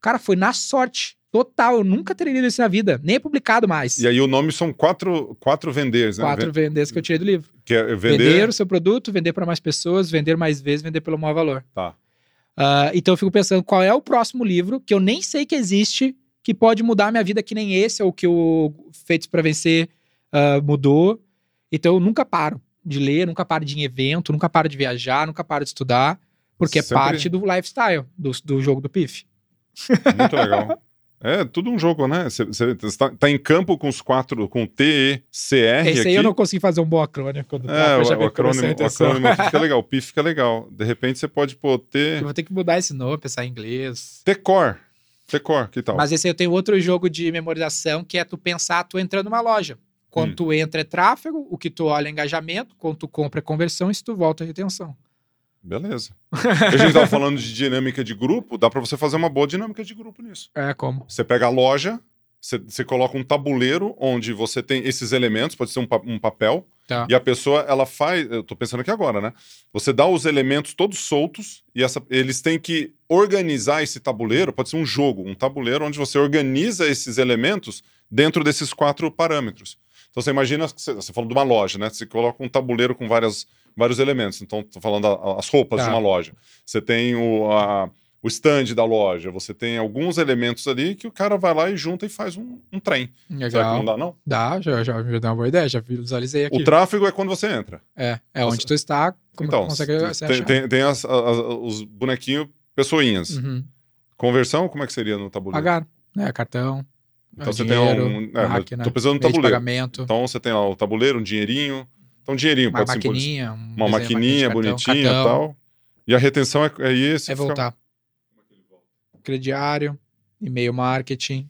cara, foi na sorte. Total, eu nunca teria lido isso na vida. Nem é publicado mais. E aí o nome são quatro, quatro venders, né? Quatro Ven- vendas que eu tirei do livro. Que é Vender, vender. o seu produto, vender para mais pessoas, vender mais vezes, vender pelo maior valor. Tá. Ah, então eu fico pensando qual é o próximo livro que eu nem sei que existe que pode mudar a minha vida que nem esse ou que o Feitos para Vencer ah, mudou. Então eu nunca paro de ler, nunca paro de ir em evento, nunca paro de viajar, nunca paro de estudar, porque Sempre- é parte do lifestyle do, do jogo do PIF. Muito legal. É tudo um jogo, né? Você tá, tá em campo com os quatro, com T, E, C, R Esse aqui. aí eu não consegui fazer um bom acrônimo quando É, o, o acrônimo, o acrônimo fica legal, o PIF fica legal. De repente você pode pôr Eu T, vou ter que mudar esse nome, pensar em inglês. T-Core. T-Core, que tal? Mas esse aí eu tenho outro jogo de memorização que é tu pensar tu entrando numa loja. Quando Hum. tu entra é tráfego, o que tu olha é engajamento, quando tu compra é conversão e se tu volta é retenção. Beleza. a gente tava falando de dinâmica de grupo, dá pra você fazer uma boa dinâmica de grupo nisso. É como? Você pega a loja, você, você coloca um tabuleiro onde você tem esses elementos, pode ser um, pa- um papel, Tá. e a pessoa, ela faz. Eu tô pensando aqui agora, né? Você dá os elementos todos soltos e essa- eles têm que organizar esse tabuleiro. Pode ser um jogo, um tabuleiro onde você organiza esses elementos dentro desses quatro parâmetros. Então você imagina, você falou de uma loja, né? Você coloca um tabuleiro com várias, vários elementos. Então, tô falando a- as roupas Tá. de uma loja. Você tem o, a- o stand da loja, você tem alguns elementos ali que o cara vai lá e junta e faz um, um trem. Será que Legal. não dá, não? Dá, já, já me deu uma boa ideia, já visualizei aqui. O tráfego é quando você entra. É, é Você- onde tu está, como então, consegue se tem, tem, tem as- as- os bonequinhos, pessoinhas. Uhum. Conversão, como é que seria no tabuleiro? Pagar, né? Cartão, Então você tem um. É, máquina, tô precisando de de tabuleiro. pagamento, Então você tem lá o tabuleiro, um dinheirinho. Então, dinheirinho, uma pode ser um uma desenho, maquininha bonitinha e tal. E a retenção é, é esse. É voltar. Crediário, e-mail marketing,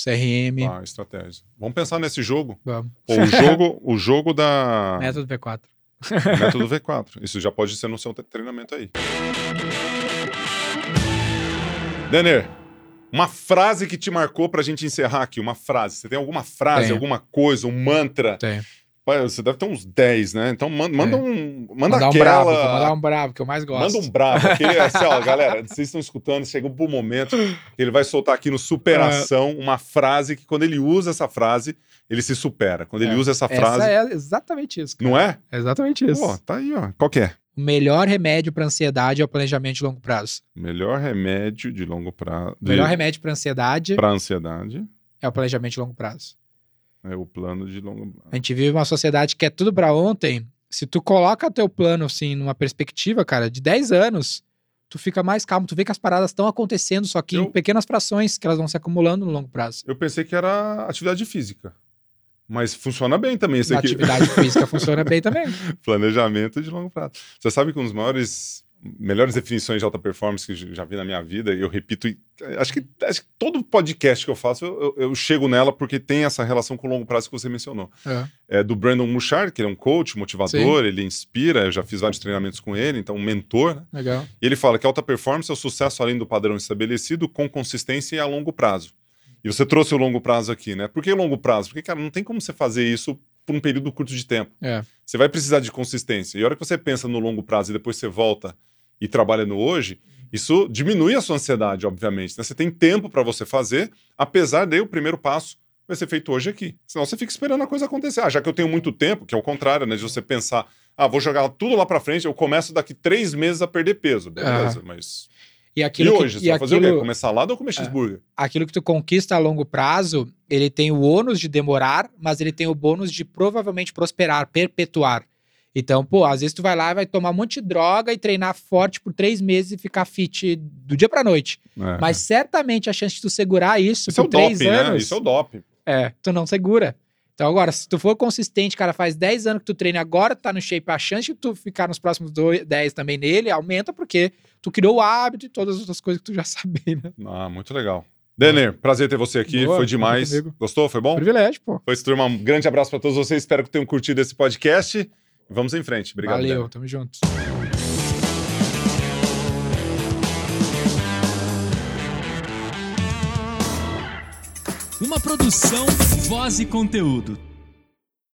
CRM, Ah, estratégia. Vamos pensar nesse jogo. vamos. O jogo, o jogo da Método V4. método V4. Isso já pode ser no seu treinamento aí. Denner, uma frase que te marcou pra gente encerrar aqui. Uma frase. Você tem alguma frase, Tenho. alguma coisa, um mantra? Tem. Você deve ter uns 10, né? Então man- manda É. um. Manda Mandar um aquela. bravo, vou mandar um bravo, que eu mais gosto. Manda um bravo. Aquele, assim, ó, galera, vocês estão escutando, chegou pro momento que ele vai soltar aqui no Superação uma frase que, quando ele usa essa frase, ele se supera. Quando ele É. usa essa frase. Essa é exatamente isso. cara. Não é? É exatamente isso. Pô, tá aí, ó. Qual que é? O melhor remédio para ansiedade é o planejamento de longo prazo. Melhor remédio de longo prazo. O melhor remédio para ansiedade Para ansiedade é o planejamento de longo prazo. É o plano de longo prazo. A gente vive uma sociedade que é tudo para ontem. Se tu coloca teu plano assim numa perspectiva, cara, de 10 anos, tu fica mais calmo, tu vê que as paradas estão acontecendo, só que Eu- em pequenas frações que elas vão se acumulando no longo prazo. Eu pensei que era atividade física. Mas funciona bem também Na aqui. atividade física funciona bem também. Planejamento de longo prazo. Você sabe que um dos maiores melhores definições de alta performance que já vi na minha vida, eu repito, acho que, acho que todo podcast que eu faço, eu, eu, eu, chego nela porque tem essa relação com o longo prazo que você mencionou. É, é do Brandon Mouchard, que ele é um coach, motivador, Sim. ele inspira, eu já fiz vários treinamentos com ele, então um mentor, né? Legal. E ele fala que alta performance é o sucesso além do padrão estabelecido com consistência e a longo prazo. E você trouxe o longo prazo aqui, né? Por que longo prazo? Porque, cara, não tem como você fazer isso por um período curto de tempo. É. Você vai precisar de consistência. E a hora que você pensa no longo prazo e depois você volta e trabalha no hoje, isso diminui a sua ansiedade, obviamente. Né? Você tem tempo para você fazer, apesar de o primeiro passo vai ser feito hoje aqui. Senão você fica esperando a coisa acontecer. Ah, já que eu tenho muito tempo, que é o contrário, né? De você pensar, ah, vou jogar tudo lá para frente, eu começo daqui três meses a perder peso. Beleza, mas e, aquilo e hoje, que, você vai fazer o quê? Comer salada ou comer é. cheeseburger? Aquilo que tu conquista a longo prazo, ele tem o ônus de demorar, mas ele tem o bônus de provavelmente prosperar, perpetuar. Então, pô, às vezes tu vai lá e vai tomar um monte de droga e treinar forte por três meses e ficar fit do dia pra noite. É. Mas certamente a chance de tu segurar isso, isso por é três doping, anos... Né? Isso é o doping. É, tu não segura. Então, agora, se tu for consistente, cara, faz 10 anos que tu treina agora, tu tá no shape, a chance de tu ficar nos próximos 10 também nele aumenta porque tu criou o hábito e todas as outras coisas que tu já sabia, né? Ah, muito legal. Denner, prazer ter você aqui, Boa, foi demais. Gostou? Foi bom? Privilégio, pô. Foi isso, turma. Um grande abraço para todos vocês, espero que tenham curtido esse podcast. Vamos em frente. Obrigado. Valeu, Denner. tamo junto. Uma produção, voz e conteúdo.